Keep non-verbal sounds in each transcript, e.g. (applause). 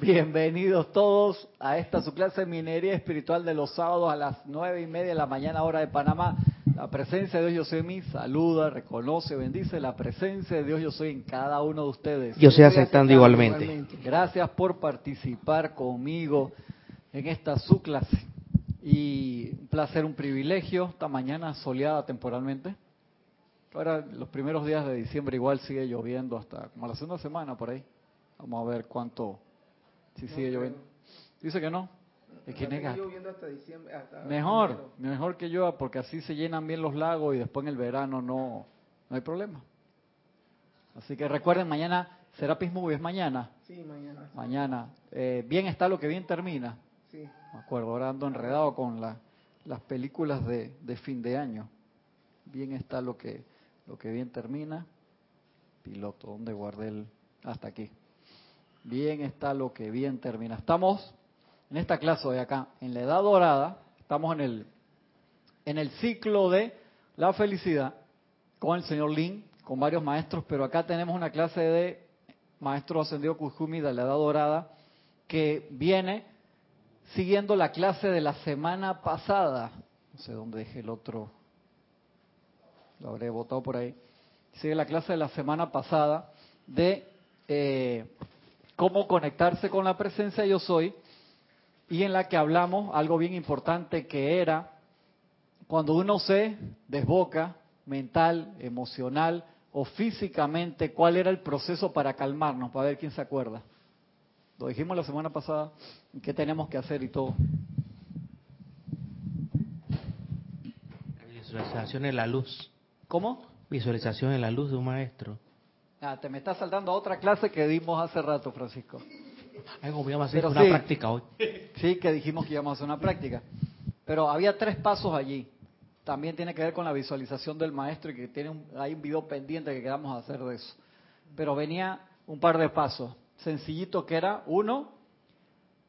Bienvenidos todos a esta su clase de minería espiritual de los sábados a las nueve y media de la mañana hora de Panamá. La presencia de Dios yo soy en mí, saluda, reconoce, bendice la presencia de Dios yo soy en cada uno de ustedes. Yo estoy aceptando igualmente. Gracias por participar conmigo en esta su clase. Y un placer, un privilegio, esta mañana soleada temporalmente. Ahora, los primeros días de diciembre igual sigue lloviendo hasta como la segunda semana por ahí. Vamos a ver cuánto, si sigue lloviendo. Dice que no. Es que nega. mejor, mejor que llueva porque así se llenan bien los lagos y después en el verano no, no hay problema. Así que recuerden, mañana Serapis Movie es mañana. Sí, mañana. Mañana. Eh, bien está lo que bien termina. Sí. Me acuerdo, ahora ando enredado con la, las películas de, de fin de año. Bien está lo que lo que bien termina. Piloto, ¿dónde guardé el...? Hasta aquí. Bien está lo que bien termina. Estamos en esta clase de acá, en la edad dorada, estamos en el, en el ciclo de la felicidad con el señor Lin, con varios maestros, pero acá tenemos una clase de maestro ascendido Kujumi de la edad dorada que viene siguiendo la clase de la semana pasada. No sé dónde dejé el otro lo habré votado por ahí, sigue la clase de la semana pasada de eh, cómo conectarse con la presencia yo soy y en la que hablamos algo bien importante que era cuando uno se desboca mental, emocional o físicamente, cuál era el proceso para calmarnos, para ver quién se acuerda. Lo dijimos la semana pasada, qué tenemos que hacer y todo. visualización en la luz. ¿Cómo? Visualización en la luz de un maestro. Ah, te me estás saltando a otra clase que dimos hace rato, Francisco. Ay, a hacer una práctica hoy. Sí, que dijimos que íbamos a hacer una práctica. Pero había tres pasos allí. También tiene que ver con la visualización del maestro y que tiene un, hay un video pendiente que queramos hacer de eso. Pero venía un par de pasos. Sencillito que era, uno,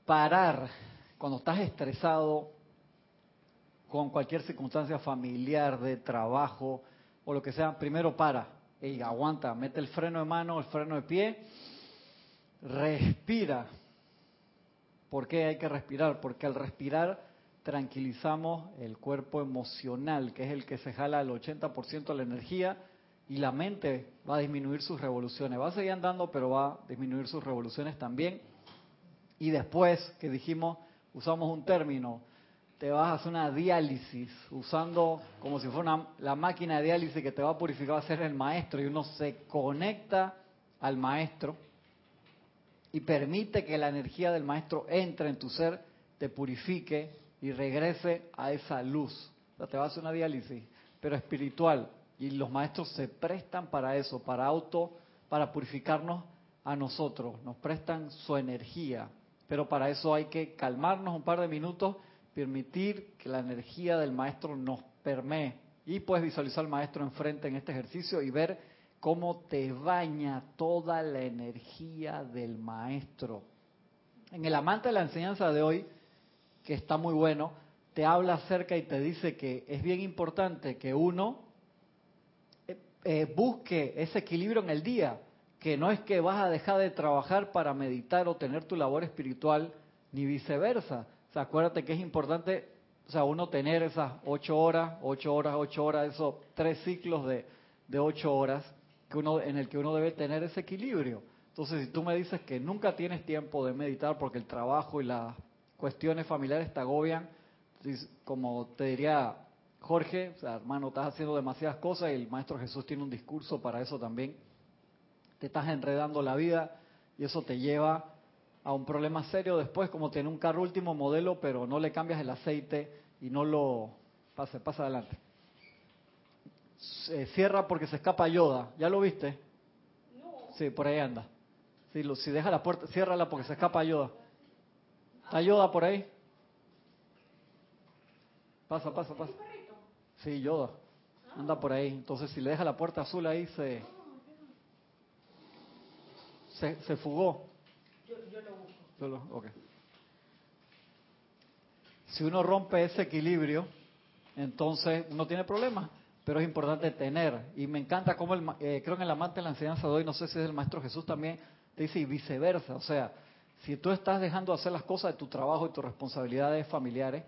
parar. Cuando estás estresado con cualquier circunstancia familiar, de trabajo, o lo que sea, primero para, y aguanta, mete el freno de mano, el freno de pie, respira. ¿Por qué hay que respirar? Porque al respirar tranquilizamos el cuerpo emocional, que es el que se jala el 80% de la energía, y la mente va a disminuir sus revoluciones. Va a seguir andando, pero va a disminuir sus revoluciones también. Y después, que dijimos, usamos un término, te vas a hacer una diálisis usando como si fuera la máquina de diálisis que te va a purificar, va a ser el maestro y uno se conecta al maestro y permite que la energía del maestro entre en tu ser, te purifique y regrese a esa luz. O sea, te vas a hacer una diálisis, pero espiritual. Y los maestros se prestan para eso, para auto, para purificarnos a nosotros. Nos prestan su energía. Pero para eso hay que calmarnos un par de minutos permitir que la energía del maestro nos permee. Y puedes visualizar al maestro enfrente en este ejercicio y ver cómo te baña toda la energía del maestro. En el amante de la enseñanza de hoy, que está muy bueno, te habla acerca y te dice que es bien importante que uno eh, eh, busque ese equilibrio en el día, que no es que vas a dejar de trabajar para meditar o tener tu labor espiritual, ni viceversa, o sea, acuérdate que es importante, o sea, uno tener esas ocho horas, ocho horas, ocho horas, esos tres ciclos de, de ocho horas que uno, en el que uno debe tener ese equilibrio. Entonces, si tú me dices que nunca tienes tiempo de meditar porque el trabajo y las cuestiones familiares te agobian, como te diría Jorge, hermano, estás haciendo demasiadas cosas y el Maestro Jesús tiene un discurso para eso también. Te estás enredando la vida y eso te lleva a un problema serio después, como tener un carro último modelo, pero no le cambias el aceite y no lo... Pase, pasa adelante. cierra porque se escapa Yoda. ¿Ya lo viste? No. Sí, por ahí anda. Si, lo, si deja la puerta, ciérrala porque se escapa Yoda. ¿Está Yoda por ahí? Pasa, pasa, pasa. Sí, Yoda. Anda por ahí. Entonces, si le deja la puerta azul ahí, se, se, se fugó. Si uno rompe ese equilibrio, entonces uno tiene problemas, pero es importante tener. Y me encanta cómo, el, eh, creo en el amante de la enseñanza de hoy, no sé si es el Maestro Jesús también, te dice y viceversa. O sea, Si tú estás dejando de hacer las cosas de tu trabajo y tus responsabilidades familiares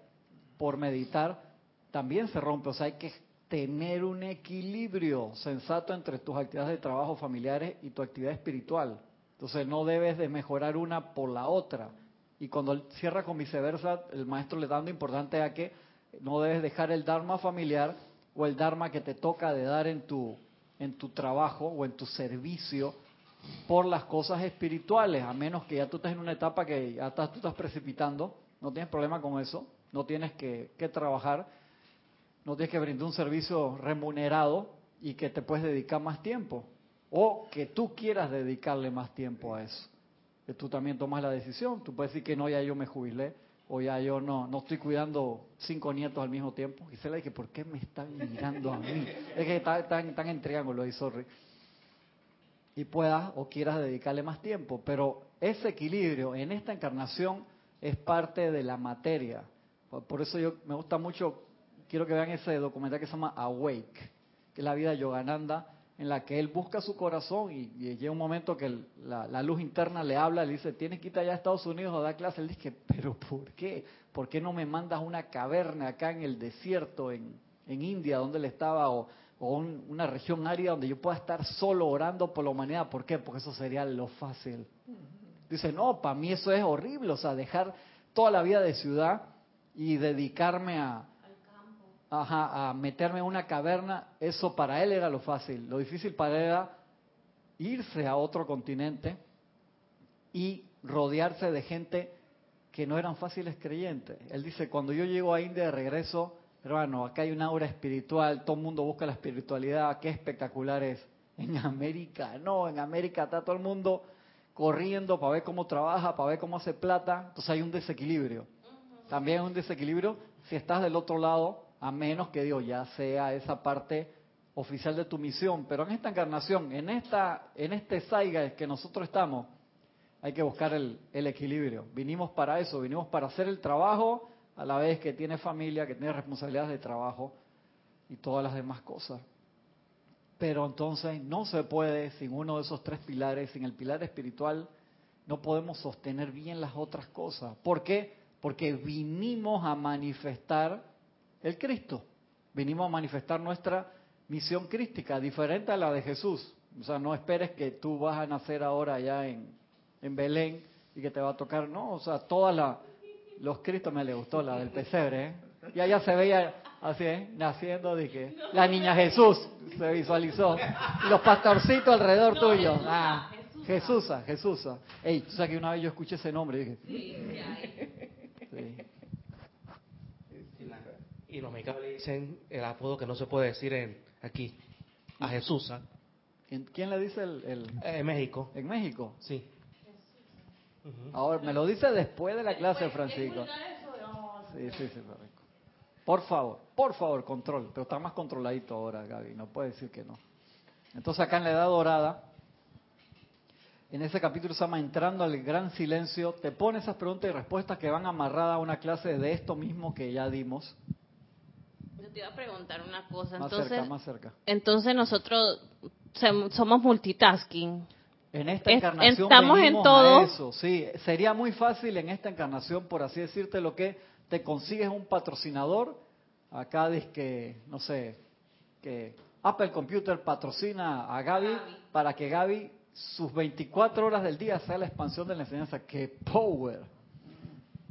por meditar, también se rompe. O sea, hay que tener un equilibrio sensato entre tus actividades de trabajo familiares y tu actividad espiritual. Entonces no debes de mejorar una por la otra. Y cuando cierra con viceversa, el maestro le dando importante a que no debes dejar el dharma familiar o el dharma que te toca de dar en tu en tu trabajo o en tu servicio por las cosas espirituales, a menos que ya tú estés en una etapa que ya estás, tú estás precipitando, no tienes problema con eso, no tienes que, que trabajar, no tienes que brindar un servicio remunerado y que te puedes dedicar más tiempo, o que tú quieras dedicarle más tiempo a eso. Tú también tomas la decisión, tú puedes decir que no, ya yo me jubilé, o ya yo no, no estoy cuidando cinco nietos al mismo tiempo. Y se le dije, ¿por qué me están mirando a mí? Es que están, en triángulo y sorry. Y puedas o quieras dedicarle más tiempo. Pero ese equilibrio en esta encarnación es parte de la materia. Por eso yo me gusta mucho, quiero que vean ese documental que se llama Awake, que es la vida de Yogananda en la que él busca su corazón y, llega un momento que la, luz interna le habla, le dice, tienes que ir allá a Estados Unidos a dar clases. Él dice, pero ¿por qué? ¿Por qué no me mandas una caverna acá en el desierto, en, India, donde él estaba, o, una región árida donde yo pueda estar solo orando por la humanidad? ¿Por qué? Porque eso sería lo fácil. Dice, no, para mí eso es horrible, o sea, dejar toda la vida de ciudad y dedicarme a, ajá, a meterme en una caverna, eso para él era lo fácil. Lo difícil para él era irse a otro continente y rodearse de gente que no eran fáciles creyentes. Él dice, cuando yo llego a India de regreso, hermano, acá hay una aura espiritual, todo el mundo busca la espiritualidad, qué espectacular es. En América, no, en América está todo el mundo corriendo para ver cómo trabaja, para ver cómo hace plata, entonces hay un desequilibrio. También hay un desequilibrio si estás del otro lado a menos que Dios ya sea esa parte oficial de tu misión. Pero en esta encarnación, en esta, en este saiga que nosotros estamos, hay que buscar el, el, equilibrio. Vinimos para eso, vinimos para hacer el trabajo a la vez que tiene familia, que tiene responsabilidades de trabajo y todas las demás cosas. Pero entonces no se puede sin uno de esos tres pilares, sin el pilar espiritual, no podemos sostener bien las otras cosas. ¿Por qué? Porque vinimos a manifestar el Cristo. Vinimos a manifestar nuestra misión crística, diferente a la de Jesús. O sea, no esperes que tú vas a nacer ahora allá en, en Belén y que te va a tocar, no, o sea, todas la, los Cristos me le gustó, la del pesebre, ¿eh? Y allá se veía así, ¿eh? naciendo, dije, la niña Jesús se visualizó, los pastorcitos alrededor tuyo. Ah, Jesúsa, Jesúsa. Ey, tú sabes que una vez yo escuché ese nombre y dije, sí. Y los mexicanos le dicen el apodo que no se puede decir en aquí, a Jesús. ¿Quién le dice el...? Eh, en México. ¿En México? Sí. Ahora, me lo dice después de la clase, Francisco. Sí, sí, sí, Por favor, por favor, control. Pero está más controladito ahora, Gaby. No puede decir que no. Entonces acá en la Edad Dorada, en ese capítulo se llama Entrando al Gran Silencio, te pone esas preguntas y respuestas que van amarradas a una clase de esto mismo que ya dimos te iba a preguntar una cosa. Más entonces, cerca, más cerca. Entonces nosotros somos multitasking. En esta encarnación estamos en todo. eso, sí. Sería muy fácil en esta encarnación, por así decirte, lo que te consigues un patrocinador. Acá dice que, no sé, que Apple Computer patrocina a Gaby, para que Gaby sus 24 horas del día sea la expansión de la enseñanza. ¡Qué power!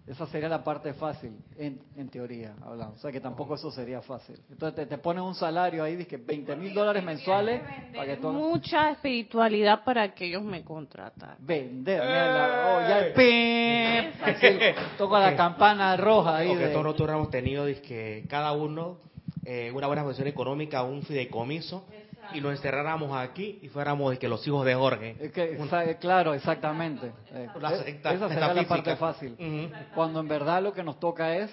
Esa sería la parte fácil, en, teoría, hablando. O sea que tampoco eso sería fácil. Entonces te, ponen un salario ahí, que 20 mil dólares mensuales. Para que Mucha espiritualidad para que ellos me contraten. Vender, mira, oh, ya el pim, toca la campana roja ahí. Porque todos nosotros hemos tenido que cada uno eh, una buena posición económica, un fideicomiso y nos encerráramos aquí y fuéramos de que los hijos de Jorge. claro, exactamente. Eh, esa sería la parte fácil. Cuando en verdad lo que nos toca es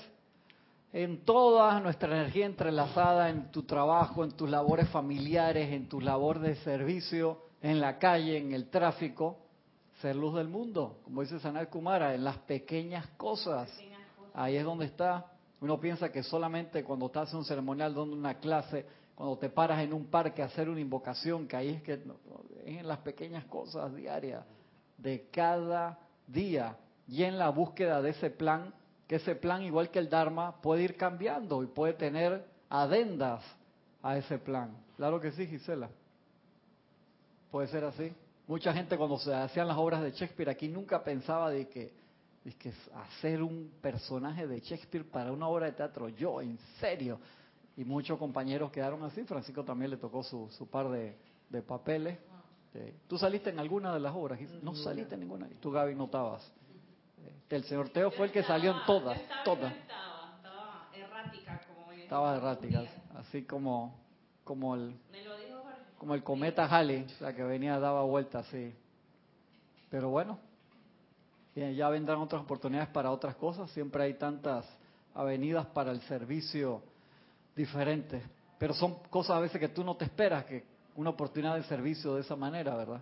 en toda nuestra energía entrelazada en tu trabajo, en tus labores familiares, en tu labor de servicio, en la calle, en el tráfico, ser luz del mundo, como dice Sanal Kumara, en las pequeñas cosas. Ahí es donde está. Uno piensa que solamente cuando estás en un ceremonial, dando una clase, cuando te paras en un parque a hacer una invocación, que ahí es que es en las pequeñas cosas diarias de cada día y en la búsqueda de ese plan, que ese plan, igual que el Dharma, puede ir cambiando y puede tener adendas a ese plan. Claro que sí, Gisela. Puede ser así. Mucha gente cuando se hacían las obras de Shakespeare aquí nunca pensaba de que, de que hacer un personaje de Shakespeare para una obra de teatro, yo, en serio. Y muchos compañeros quedaron así. Francisco también le tocó su, su par de, de papeles. ¿Tú saliste en alguna de las obras? No saliste en ninguna. Y tú, Gaby, no estabas. Eh, el señor Teo fue el que salió en todas, todas. Estaba errática, como Estaba errática, así como, como el, como el cometa Halley, o sea, que venía, daba vueltas, sí. Pero bueno, ya vendrán otras oportunidades para otras cosas. Siempre hay tantas avenidas para el servicio diferentes. Pero son cosas a veces que tú no te esperas, que una oportunidad de servicio de esa manera, ¿verdad?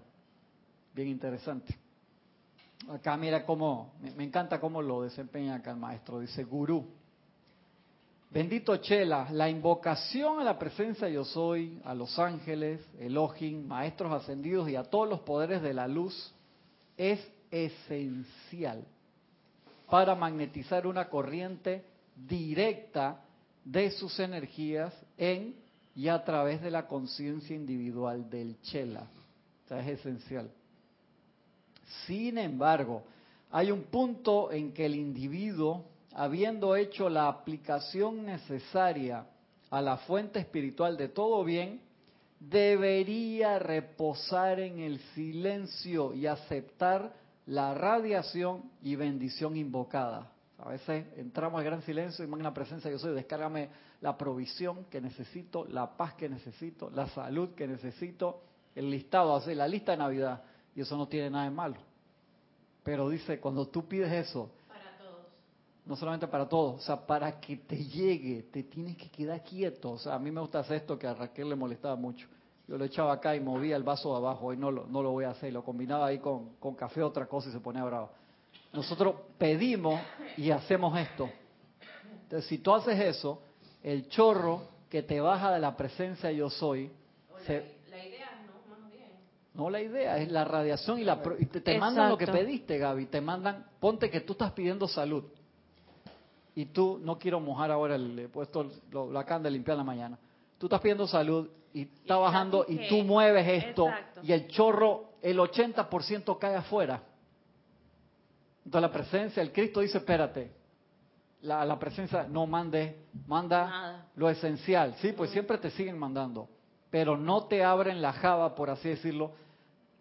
Bien interesante. Acá mira cómo, me, encanta cómo lo desempeña acá el maestro, dice gurú. Bendito Chela, la invocación a la presencia yo soy, a los ángeles, Elohim, maestros ascendidos y a todos los poderes de la luz es esencial para magnetizar una corriente directa de sus energías en y a través de la conciencia individual del Chela. O sea, es esencial. Sin embargo, hay un punto en que el individuo, habiendo hecho la aplicación necesaria a la fuente espiritual de todo bien, debería reposar en el silencio y aceptar la radiación y bendición invocada. A veces entramos al gran silencio y magna presencia yo soy, descárgame la provisión que necesito, la paz que necesito, la salud que necesito, el listado, así, la lista de Navidad. Y eso no tiene nada de malo. Pero dice, cuando tú pides eso, para todos. no solamente para todos, o sea, para que te llegue, te tienes que quedar quieto. O sea, a mí me gusta hacer esto que a Raquel le molestaba mucho. Yo lo echaba acá y movía el vaso de abajo, hoy no lo, no lo voy a hacer, lo combinaba ahí con, con café, otra cosa y se ponía bravo. Nosotros pedimos y hacemos esto. Entonces, si tú haces eso, el chorro que te baja de la presencia yo soy, la, idea no, más bien. No la idea, es la radiación y, la, te, mandan lo que pediste, Gaby. Te mandan, ponte que tú estás pidiendo salud. Y tú, no quiero mojar ahora el puesto, lo, lo acaban de limpiar en la mañana. Tú estás pidiendo salud y está bajando y tú mueves esto y el chorro, el 80% cae afuera. Entonces la presencia, el Cristo dice, espérate, la, la presencia no mande, manda lo esencial, sí, pues siempre te siguen mandando, pero no te abren la java, por así decirlo,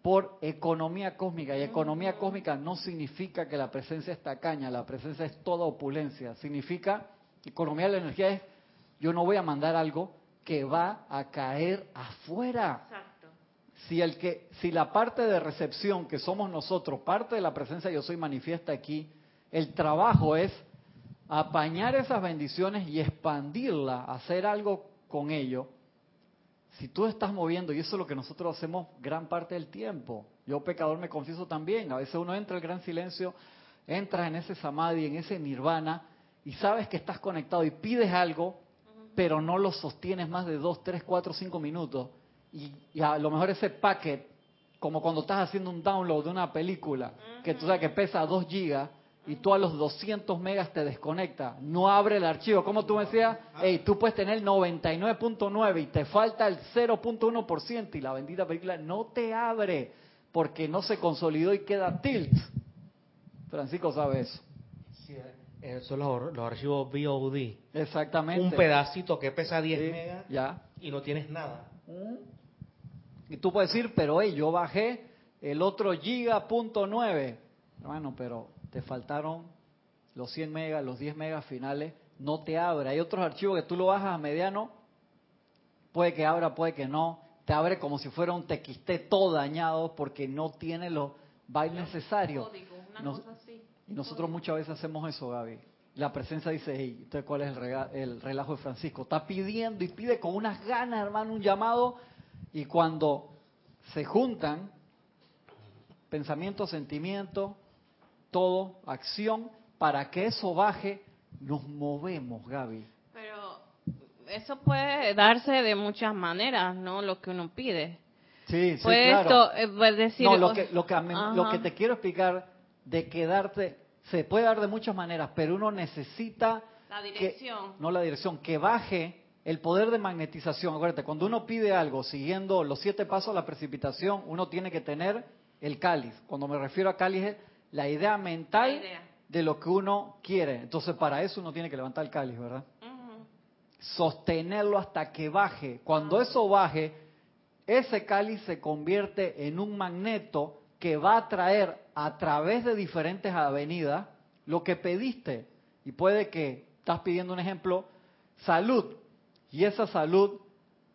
por economía cósmica. Y economía cósmica no significa que la presencia es tacaña, la presencia es toda opulencia. Significa, economía de la energía es, yo no voy a mandar algo que va a caer afuera. Si el que si la parte de recepción que somos nosotros, parte de la presencia yo soy manifiesta aquí, el trabajo es apañar esas bendiciones y expandirla, hacer algo con ello. Si tú estás moviendo, y eso es lo que nosotros hacemos gran parte del tiempo, yo pecador me confieso también, a veces uno entra en el gran silencio, entras en ese samadhi, en ese nirvana, y sabes que estás conectado y pides algo, pero no lo sostienes más de dos, tres, cuatro, cinco minutos y, a lo mejor ese packet, como cuando estás haciendo un download de una película, que tú sabes que pesa 2 gigas, y tú a los 200 megas te desconecta, no abre el archivo. Como tú me decías, hey, tú puedes tener 99.9 y te falta el 0.1% y la bendita película no te abre porque no se consolidó y queda tilt. Francisco sabe eso. Sí, son los, archivos VOD. Exactamente. Un pedacito que pesa 10 megas ya. y no tienes nada. Y tú puedes decir, pero hey, yo bajé el otro giga punto nueve. Hermano, pero te faltaron los 100 megas, los 10 megas finales, no te abre. Hay otros archivos que tú lo bajas a mediano, puede que abra, puede que no. Te abre como si fuera un TXT todo dañado porque no tiene los bytes necesarios. y nosotros muchas veces hacemos eso, Gaby. La presencia dice, hey, entonces ¿cuál es el, el relajo de Francisco? Está pidiendo y pide con unas ganas, hermano, un llamado y cuando se juntan pensamiento, sentimiento, todo, acción, para que eso baje, nos movemos, Gaby. Pero eso puede darse de muchas maneras, ¿no? Lo que uno pide. Sí, sí, claro. Eh, decir, no, lo que, lo, que, lo que te quiero explicar, de quedarte, se puede dar de muchas maneras, pero uno necesita La que- dirección. no la dirección, que baje el poder de magnetización. Acuérdate, cuando uno pide algo siguiendo los siete pasos a la precipitación, uno tiene que tener el cáliz. Cuando me refiero a cáliz es la idea mental La idea. de lo que uno quiere. Entonces, para eso uno tiene que levantar el cáliz, ¿verdad? Sostenerlo hasta que baje. Cuando eso baje, ese cáliz se convierte en un magneto que va a traer a través de diferentes avenidas lo que pediste. Y puede que estás pidiendo un ejemplo, salud, y esa salud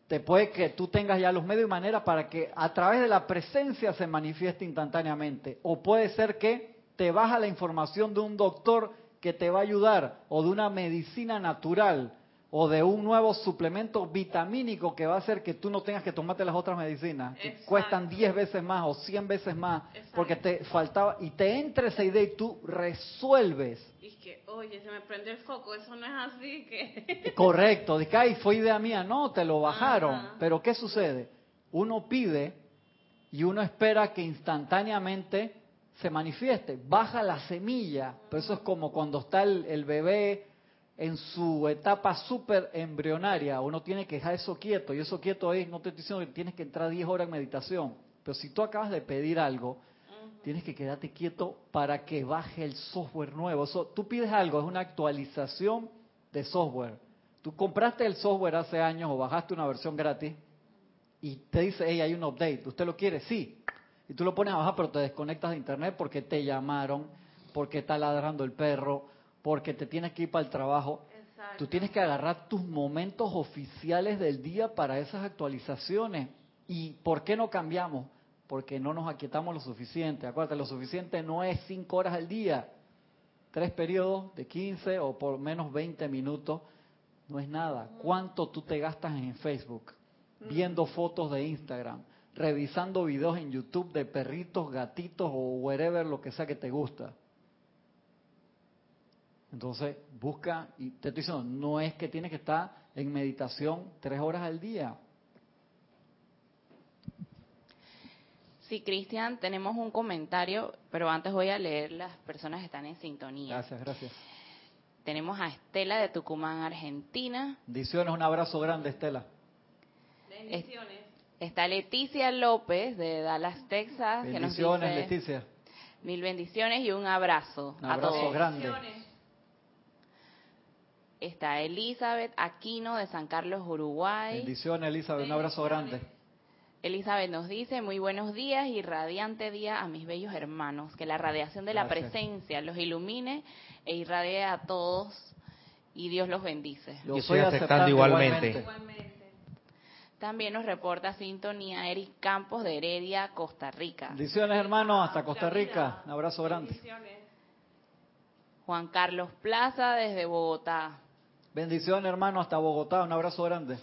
te puede que tú tengas ya los medios y maneras para que a través de la presencia se manifieste instantáneamente. O puede ser que te baja la información de un doctor que te va a ayudar, o de una medicina natural, o de un nuevo suplemento vitamínico que va a hacer que tú no tengas que tomarte las otras medicinas, que Exacto. cuestan 10 veces más o 100 veces más, Exacto. porque te faltaba, y te entra esa idea y tú resuelves. Y que, oye, se me prendió el foco, eso no es así que... (laughs) Correcto, de que "Ay, fue idea mía, no, te lo bajaron. Ajá. Pero ¿qué sucede? Uno pide y uno espera que instantáneamente se manifieste, baja la semilla, pero eso es como cuando está el, el bebé en su etapa súper embrionaria, uno tiene que dejar eso quieto, y eso quieto es, no te estoy diciendo que tienes que entrar 10 horas en meditación, pero si tú acabas de pedir algo, tienes que quedarte quieto para que baje el software nuevo. Eso, tú pides algo, es una actualización de software. Tú compraste el software hace años o bajaste una versión gratis y te dice, hey, hay un update, ¿usted lo quiere? Sí. Y tú lo pones a bajar, pero te desconectas de internet porque te llamaron, porque está ladrando el perro, porque te tienes que ir para el trabajo. Exacto. Tú tienes que agarrar tus momentos oficiales del día para esas actualizaciones. ¿Y por qué no cambiamos? Porque no nos aquietamos lo suficiente. Acuérdate, lo suficiente no es cinco horas al día. Tres periodos de 15 o por menos 20 minutos no es nada. ¿Cuánto tú te gastas en Facebook? Viendo fotos de Instagram, revisando videos en YouTube de perritos, gatitos o wherever, lo que sea que te gusta. Entonces, busca, y te estoy diciendo, no es que tienes que estar en meditación tres horas al día. Sí, Cristian, tenemos un comentario, pero antes voy a leer las personas que están en sintonía. Gracias, gracias. Tenemos a Estela de Tucumán, Argentina. Bendiciones, un abrazo grande, Estela. Bendiciones. Está Leticia López de Dallas, Texas, que nos Bendiciones, dice Leticia. mil bendiciones y un abrazo Un a abrazo todos. grande. Está Elizabeth Aquino de San Carlos, Uruguay. Bendiciones, Elizabeth, un abrazo grande. Elizabeth nos dice, muy buenos días y radiante día a mis bellos hermanos. Que la radiación de la presencia los ilumine e irradie a todos y Dios los bendice. Yo estoy aceptando igualmente. Igualmente. También nos reporta sintonía Eric Campos de Heredia, Costa Rica. Bendiciones, hermanos, hasta Costa. Rica. Un abrazo grande. Bendiciones. Juan Carlos Plaza desde Bogotá. Bendiciones, hermanos, hasta Bogotá. Un abrazo grande.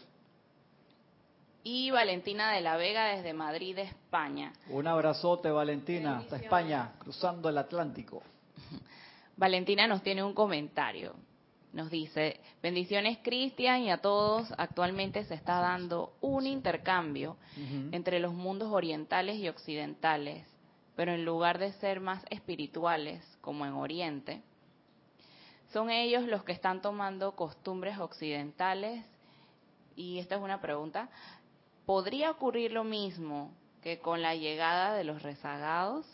Y Valentina de la Vega desde Madrid, España. Un abrazote, Valentina, hasta. España, cruzando el Atlántico. (laughs) Valentina nos tiene un comentario. Nos dice, bendiciones Cristian y a todos, actualmente se está dando un intercambio entre los mundos orientales y occidentales, pero en lugar de ser más espirituales, como en Oriente, son ellos los que están tomando costumbres occidentales. Y esta es una pregunta, ¿podría ocurrir lo mismo que con la llegada de los rezagados?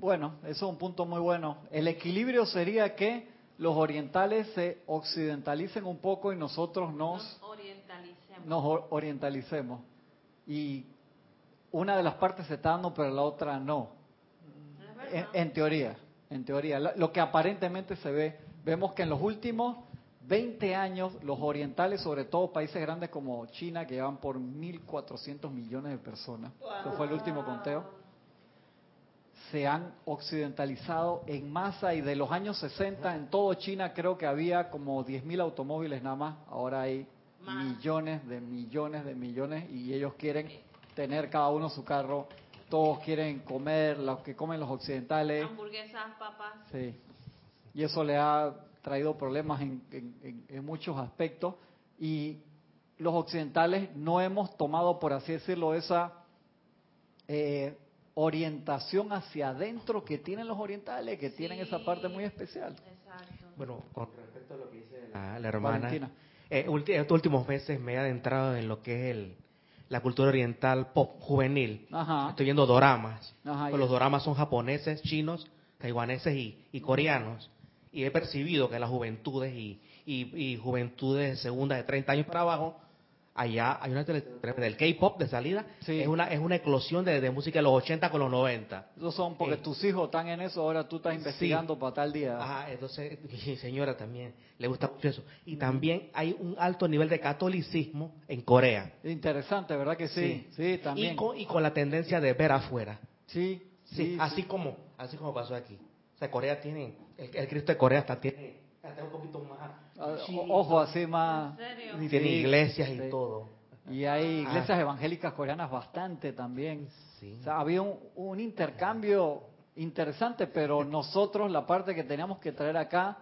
Bueno, eso es un punto muy bueno. El equilibrio sería que los orientales se occidentalicen un poco y nosotros nos, Nos orientalicemos. nos o- orientalicemos. Y una de las partes se está dando, pero la otra no. En teoría, en teoría. Lo, que aparentemente se ve, vemos que en los últimos 20 años, los orientales, sobre todo países grandes como China, que llevan por 1.400 millones de personas, eso fue el último conteo, se han occidentalizado en masa y de los años 60 en todo China creo que había como 10.000 automóviles nada más, ahora hay Más. millones de millones de millones y ellos quieren tener cada uno su carro, todos quieren comer, los que comen los occidentales, Hamburguesas, papas. sí, y eso le ha traído problemas en, en- en- en muchos aspectos y los occidentales no hemos tomado, por así decirlo, esa eh, orientación hacia adentro que tienen los orientales, que tienen esa parte muy especial. Exacto. Bueno, con respecto a lo que dice la, la hermana, Valentina. eh, ulti- estos últimos meses me he adentrado en lo que es el, la cultura oriental pop juvenil. Ajá. Estoy viendo doramas. Ajá, Pues los doramas son japoneses, chinos, taiwaneses y, y coreanos. Y he percibido que las juventudes y, y, y juventudes de segunda de 30 años para abajo, allá hay una tele- del K-pop de salida, Sí. es una es una eclosión de, de música de los 80 con los 90. Esos son porque Eh, tus hijos están en eso, ahora tú estás investigando para tal día. Ajá, entonces (laughs) mi señora también le gusta mucho eso. Y también hay un alto nivel de catolicismo en Corea. Interesante, ¿verdad que sí? Sí, también. Y con, y con la tendencia de ver afuera. Sí, Sí, sí, así sí. como así como pasó aquí. O sea, Corea tiene, el, el Cristo de Corea hasta tiene, hasta un poquito más. Ah, o- Ojo, así más. ¿En serio? Y tiene Sí, iglesias y sí. todo. Y hay Ah. iglesias evangélicas coreanas bastante también. Sí. O sea, había un, un intercambio interesante, pero nosotros la parte que teníamos que traer acá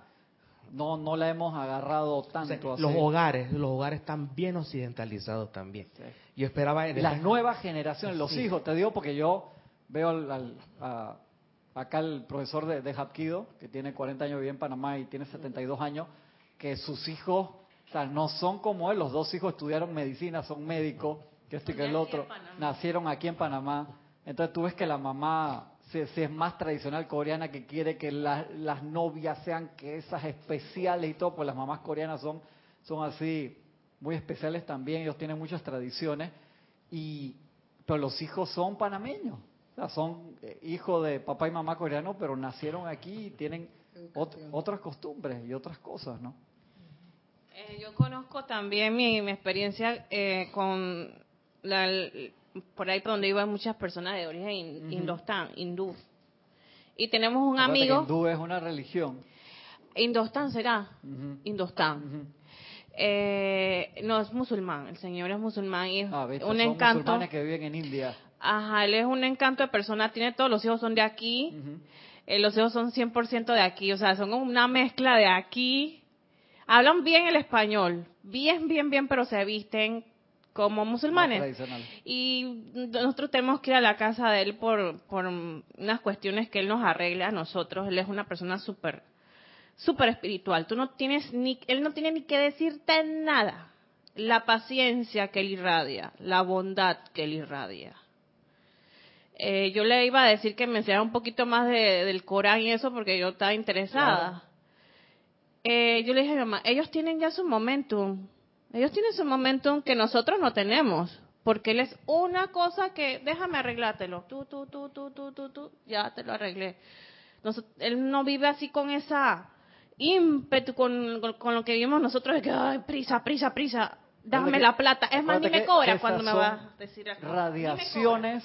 no no la hemos agarrado O sea, tanto. así. los hogares, los hogares están bien occidentalizados también. Sí. Yo esperaba en Las nuevas generaciones, los Sí. hijos, te digo porque yo veo al- al- a- acá el profesor de, de Hapkido, que tiene 40 años, vive en Panamá y tiene 72 años, que sus hijos, o sea, no son como él, los dos hijos estudiaron medicina, son médicos, que este y que el otro, nacieron aquí en Panamá. Entonces tú ves que la mamá si, si es más tradicional coreana que quiere que la- las novias sean que esas especiales y todo, pues las mamás coreanas son, son así muy especiales también, ellos tienen muchas tradiciones, y pero los hijos son panameños, son eh, hijos de papá y mamá coreanos, pero nacieron aquí y tienen ot- otras costumbres y otras cosas, ¿no? Eh, yo conozco también mi, mi experiencia eh, con la, el- por ahí por donde iban muchas personas de origen in- indostán, hindú. Y tenemos un Acuérdate que amigo, hindú es una religión. indostán será, Ujú, indostán. Eh, no, es musulmán, el señor es musulmán y es Ah, ¿viste? un son encanto. musulmanes que viven en India. Ajá, él es un encanto de persona, tiene todos los hijos son de aquí, eh, los hijos son 100% de aquí, o sea, son una mezcla de aquí. Hablan bien el español, bien, bien, bien, pero se visten como musulmanes. tradicional. Y nosotros tenemos que ir a la casa de él por, por unas cuestiones que él nos arregla a nosotros. Él es una persona súper, súper espiritual. Tú no tienes ni, él no tiene ni que decirte nada. La paciencia que él irradia, la bondad que él irradia. Eh, yo le iba a decir que me enseñara un poquito más de- del Corán y eso porque yo estaba interesada. Eh, yo le dije a mi mamá, ellos tienen ya su momentum. Ellos tienen su momentum que nosotros no tenemos. Porque él es una cosa que, déjame arreglártelo. Tú, tú, tú, tú, tú, tú, tú, ya te lo arreglé. Él no vive así con esa ímpetu con, con, con lo que vivimos nosotros de que, ay, prisa, prisa, prisa, dame la plata. Es más, ni me cobra cuando me son va a decir acá. Radiaciones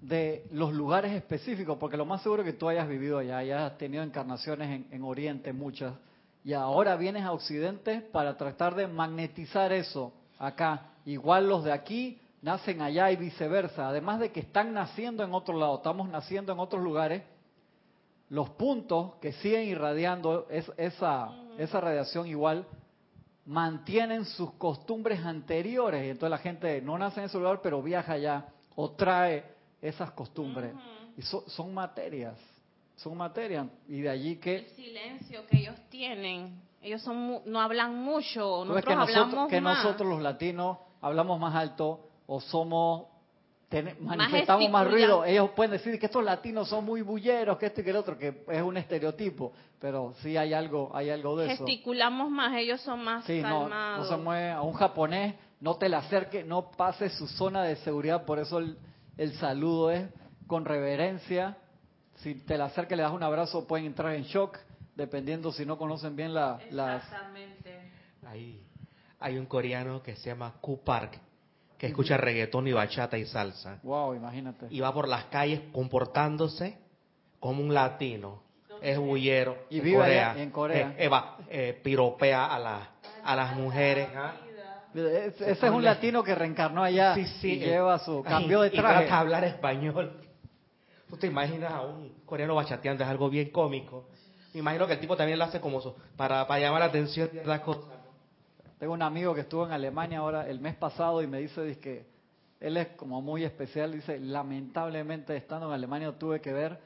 de los lugares específicos, porque lo más seguro que tú hayas vivido allá, hayas tenido encarnaciones en, en Oriente, muchas, y ahora vienes a Occidente para tratar de magnetizar eso acá. Igual los de aquí nacen allá y viceversa, además de que están naciendo en otro lado, estamos naciendo en otros lugares, los puntos que siguen irradiando es- esa, esa radiación igual mantienen sus costumbres anteriores. Y entonces la gente no nace en ese lugar, pero viaja allá o trae esas costumbres. Y so- son materias, son materias. Y de allí El que, silencio que ellos tienen. Ellos son no hablan mucho, nosotros que, nosotros, hablamos que más. nosotros los latinos hablamos más alto o somos... manifestamos más ruido. Ellos pueden decir que estos latinos son muy bulleros, que esto y que el otro, que es un estereotipo, pero sí hay algo, hay algo de eso. Gesticulamos más, ellos son más Sí, no, no se mueve a un japonés, no te le acerque, no pase su zona de seguridad, por eso el, el saludo es con reverencia. Si te le acerca y le das un abrazo, pueden entrar en shock, dependiendo si no conocen bien la, las... Exactamente. Hay, hay un coreano que se llama Q Park, que escucha reggaetón y bachata y salsa. Wow, imagínate. Y va por las calles comportándose como un latino. Es bullero. Y en vive Corea. allá en Corea. Eh, eh, va, eh, piropea a, la- a las mujeres. ¿ah? Es- ese es un latino que reencarnó allá Sí, sí, y eh, lleva su... ay, Cambió de y traje. trata de hablar español. Tú te imaginas a un coreano bachateando, es algo bien cómico. Me imagino que el tipo también lo hace como su- para, para llamar la atención de las cosas. Tengo un amigo que estuvo en Alemania ahora el mes pasado y me dice que él es como muy especial, dice, lamentablemente estando en Alemania tuve que ver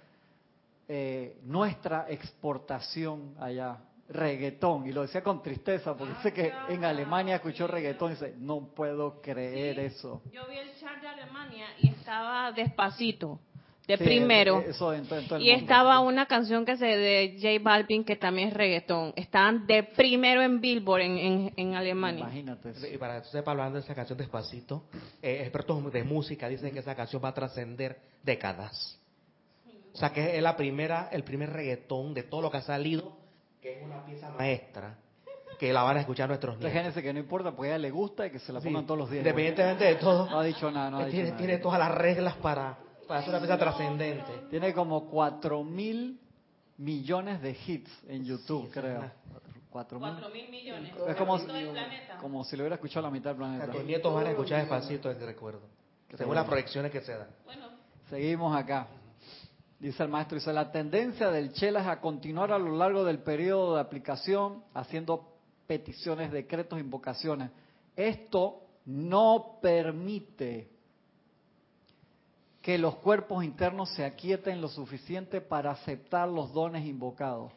eh, nuestra exportación allá, reggaetón, y lo decía con tristeza, porque dice que en Alemania escuchó reggaetón y dice, no puedo creer eso. Yo vi el chat de Alemania y estaba despacito, de Sí, primero. eso en to- en todo el Y mundo. estaba una canción que se de J Balvin que también es reggaetón. Estaban de primero en Billboard en, en, en Alemania. Imagínate. eso. Y para que tú sepas, hablando de esa canción despacito, eh, expertos de música dicen que esa canción va a trascender décadas. O sea que es la primera, el primer reggaetón de todo lo que ha salido, que es una pieza maestra, que la van a escuchar nuestros niños. Génesis que no importa, porque a ella le gusta y que se la Sí, pongan todos los días. Independientemente de todo, No ha dicho nada, no ha dicho tiene, nada. tiene todas las reglas para, para hacer una pieza trascendente. Tiene como 4 mil millones de hits en YouTube, creo. una- 4 Cuatro mil millones. Es como, como si lo hubiera escuchado la mitad del planeta. tus nietos van a escuchar despacito ese recuerdo, según las proyecciones que se dan. Bueno, Seguimos acá. Dice el maestro, dice, la tendencia del Chela es a continuar a lo largo del periodo de aplicación haciendo peticiones, decretos, invocaciones. Esto no permite que los cuerpos internos se aquieten lo suficiente para aceptar los dones invocados.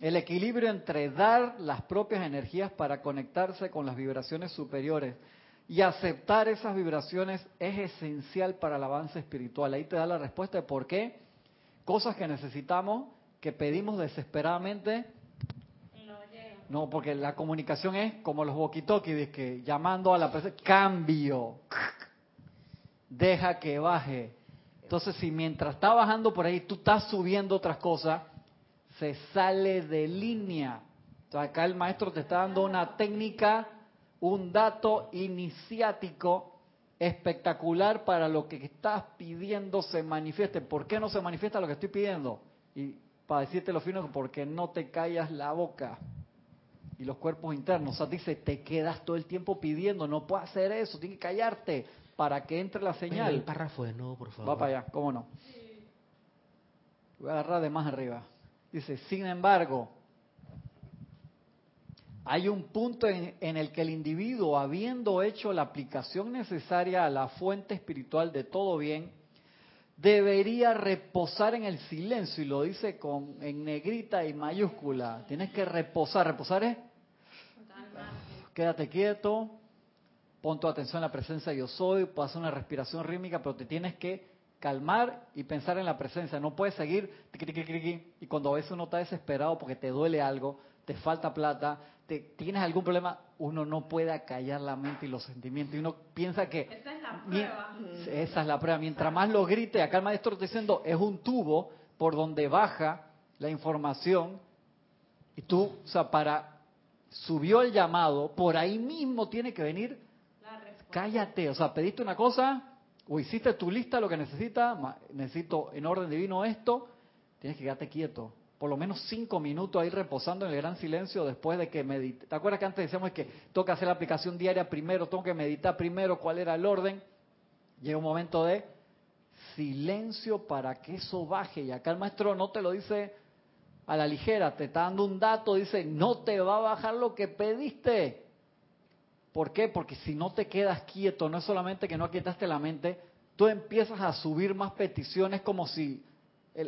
El equilibrio entre dar las propias energías para conectarse con las vibraciones superiores y aceptar esas vibraciones es esencial para el avance espiritual. Ahí te da la respuesta de por qué cosas que necesitamos, que pedimos desesperadamente, no, porque la comunicación es como los walkie-talkies, que llamando a la presencia, cambio, deja que baje. Entonces, si mientras está bajando por ahí, tú estás subiendo otras cosas, se sale de línea. Entonces, acá el maestro te está dando una técnica, un dato iniciático espectacular para lo que estás pidiendo se manifieste. ¿Por qué no se manifiesta lo que estoy pidiendo? Y para decirte lo fino, porque no te callas la boca y los cuerpos internos. O sea, dice, te quedas todo el tiempo pidiendo, no puedes hacer eso, tienes que callarte para que entre la El señal. párrafo de nuevo, por favor. Va para allá, ¿cómo no? Voy a agarrar de más arriba. Dice, sin embargo, hay un punto en, en el que el individuo, habiendo hecho la aplicación necesaria a la fuente espiritual de todo bien, debería reposar en el silencio, y lo dice con en negrita y mayúscula. Tienes que reposar. Reposar es quédate quieto, pon tu atención en la presencia de yo soy, puedes hacer una respiración rítmica, pero te tienes que calmar y pensar en la presencia. No puedes seguir y cuando a veces uno está desesperado porque te duele algo, te falta plata, te, tienes algún problema, uno no puede acallar la mente y los sentimientos. Y uno piensa que esa es la prueba. esa es la prueba. Mientras más lo grite, acá el maestro está diciendo, es un tubo por donde baja la información y tú, o sea, para subió el llamado, por ahí mismo tiene que venir, cállate, o sea, pediste una cosa o hiciste tu lista, lo que necesitas, necesito en orden divino esto, tienes que quedarte quieto. Por lo menos cinco minutos ahí reposando en el gran silencio después de que medite. ¿Te acuerdas que antes decíamos que tengo que hacer la aplicación diaria primero, tengo que meditar primero, cuál era el orden? Llega un momento de silencio para que eso baje. Y acá el maestro no te lo dice a la ligera, te está dando un dato, dice, no te va a bajar lo que pediste. ¿Por qué? Porque si no te quedas quieto, no es solamente que no aquietaste la mente, tú empiezas a subir más peticiones como si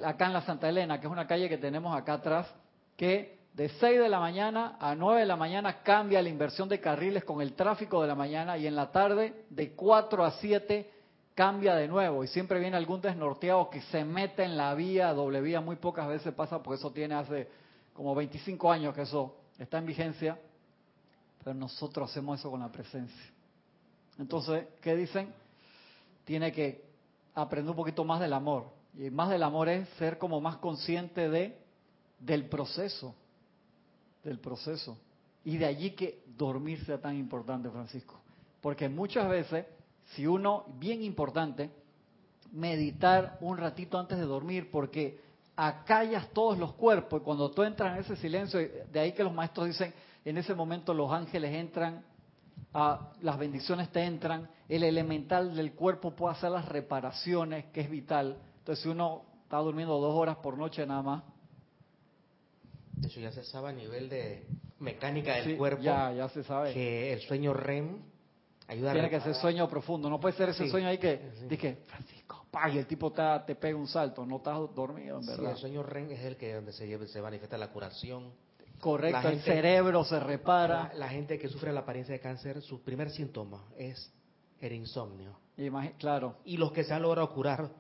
acá en la Santa Elena, que es una calle que tenemos acá atrás, que de 6 de la mañana a 9 de la mañana cambia la inversión de carriles con el tráfico de la mañana y en la tarde de 4 a 7 cambia de nuevo. Y siempre viene algún desnorteado que se mete en la vía, doble vía, muy pocas veces pasa porque eso tiene hace como 25 años que eso está en vigencia, pero nosotros hacemos eso con la presencia. Entonces, ¿qué dicen? Tiene que aprender un poquito más del amor. Y más del amor es ser como más consciente de del proceso, del proceso. Y de allí que dormir sea tan importante, Francisco. Porque muchas veces, si uno, bien importante, meditar un ratito antes de dormir, porque acallas todos los cuerpos y cuando tú entras en ese silencio, de ahí que los maestros dicen, en ese momento los ángeles entran, ah, las bendiciones te entran, el elemental del cuerpo puede hacer las reparaciones, que es vital. Entonces, si uno está durmiendo dos horas por noche nada más, hecho, ya se sabe a nivel de mecánica del sí, cuerpo ya, ya se sabe. que el sueño REM Ayuda a Tiene que reparar. ser sueño profundo. No puede ser ese Sí, sueño ahí que, sí. dije, Francisco, pa, y el tipo está- te pega un salto. No estás dormido, en Sí, verdad. el sueño REM es el que donde se, se manifiesta la curación. Correcto, el cerebro se repara. La, la gente que sufre la apariencia de cáncer, su primer síntoma es el insomnio. Imagi- claro, Y los que se han logrado curar,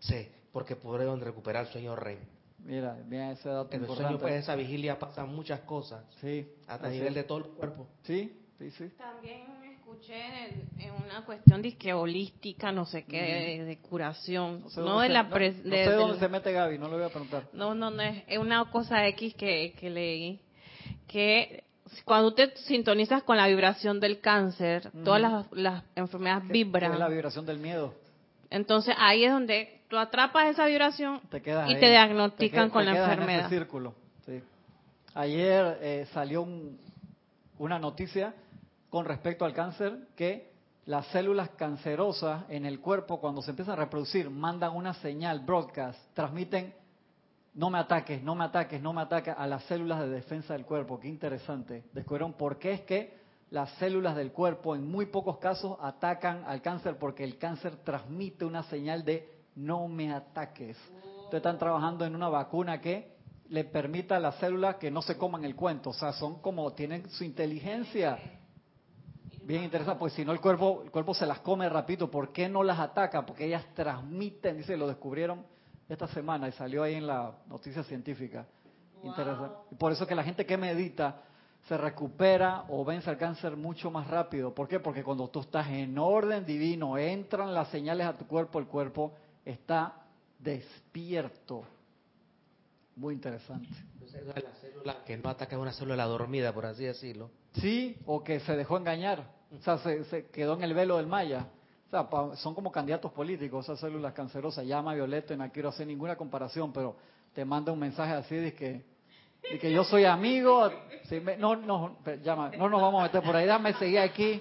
sí, porque pudieron recuperar el sueño REM. mira, mira ese dato En el sueño, importante. pues, esa vigilia pasan muchas cosas, sí, hasta a nivel de todo el cuerpo. Sí, sí, sí. También escuché en, en una cuestión disque holística, no sé qué, de, de curación, no, sé dónde de se- la no- de- sé dónde se mete Gaby, no le voy a preguntar. No, no, no, es una cosa X que, que leí, que cuando te sintonizas con la vibración del cáncer, todas las, las enfermedades vibran. Es la vibración del miedo. Entonces ahí es donde tú atrapas esa vibración Te y ahí. te diagnostican Te con te la quedas en ese enfermedad. círculo. sí. Ayer eh, salió un- una noticia con respecto al cáncer que las células cancerosas en el cuerpo cuando se empiezan a reproducir mandan una señal broadcast, transmiten no me ataques, no me ataques, no me ataques a las células de defensa del cuerpo. Qué interesante. Descubrieron por qué es que las células del cuerpo en muy pocos casos atacan al cáncer porque el cáncer transmite una señal de no me ataques. Entonces están trabajando en una vacuna que le permita a las células que no se coman el cuento. O sea, son como, tienen su inteligencia. Bien interesante, pues si no el cuerpo, el cuerpo se las come rápido. ¿Por qué no las ataca? Porque ellas transmiten, dice, lo descubrieron esta semana y salió ahí en la noticia científica. Interesante. Y por eso que la gente que medita se recupera o vence el cáncer mucho más rápido. ¿Por qué? Porque cuando tú estás en orden divino, entran las señales a tu cuerpo, el cuerpo está despierto. Muy interesante. Entonces, esa es la célula que no ataca es una célula dormida, por así decirlo. Sí, o que se dejó engañar. O sea, se, se quedó en el velo del Maya. O sea, pa- son como candidatos políticos, esas células cancerosas. Llama Violeta y no quiero hacer ninguna comparación, pero te manda un mensaje así de que, de que yo soy amigo. No, no, llama, no nos vamos a meter por ahí. Dame seguir aquí.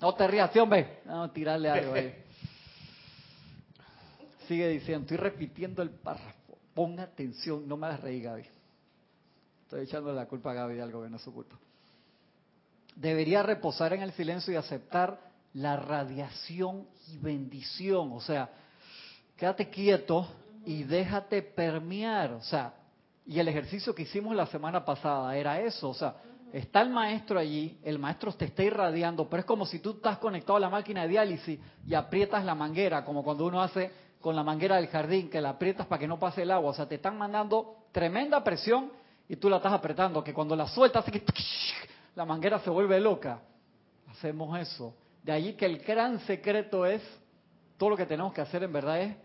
No te rías, sí, hombre. A tirarle algo ahí. Sigue diciendo, estoy repitiendo el párrafo. Ponga atención, no me hagas reír, Gaby. Estoy echando la culpa a Gaby de algo que no es su culpa debería reposar en el silencio y aceptar la radiación y bendición. O sea, quédate quieto y déjate permear. O sea, y el ejercicio que hicimos la semana pasada era eso. O sea, está el maestro allí, el maestro te está irradiando, pero es como si tú estás conectado a la máquina de diálisis y aprietas la manguera, como cuando uno hace con la manguera del jardín, que la aprietas para que no pase el agua. O sea, te están mandando tremenda presión y tú la estás apretando, que cuando la sueltas hace que la manguera se vuelve loca. Hacemos eso. De allí que el gran secreto es, todo lo que tenemos que hacer en verdad es,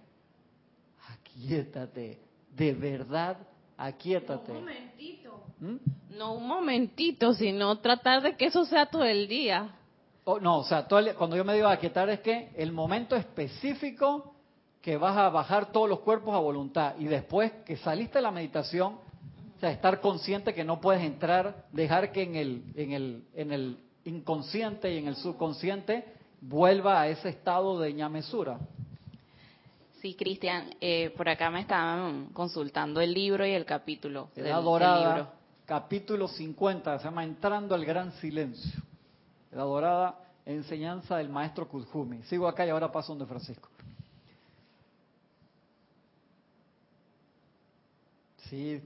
aquíétate, de verdad, aquíétate. Un momentito. ¿Mm? No un momentito, sino tratar de que eso sea todo el día. Oh, no, o sea, todo el- cuando yo me digo aquietar es que el momento específico que vas a bajar todos los cuerpos a voluntad y después que saliste de la meditación, sea, estar consciente que no puedes entrar, dejar que en el, en el, en el inconsciente y en el subconsciente vuelva a ese estado de ñamesura. Sí, Cristian, eh, por acá me estaban consultando el libro y el capítulo del, Dorada, libro. capítulo 50, se llama Entrando al Gran Silencio. Edad Dorada, enseñanza del maestro Kuzhumi. Sigo acá y ahora paso donde Francisco. Sí,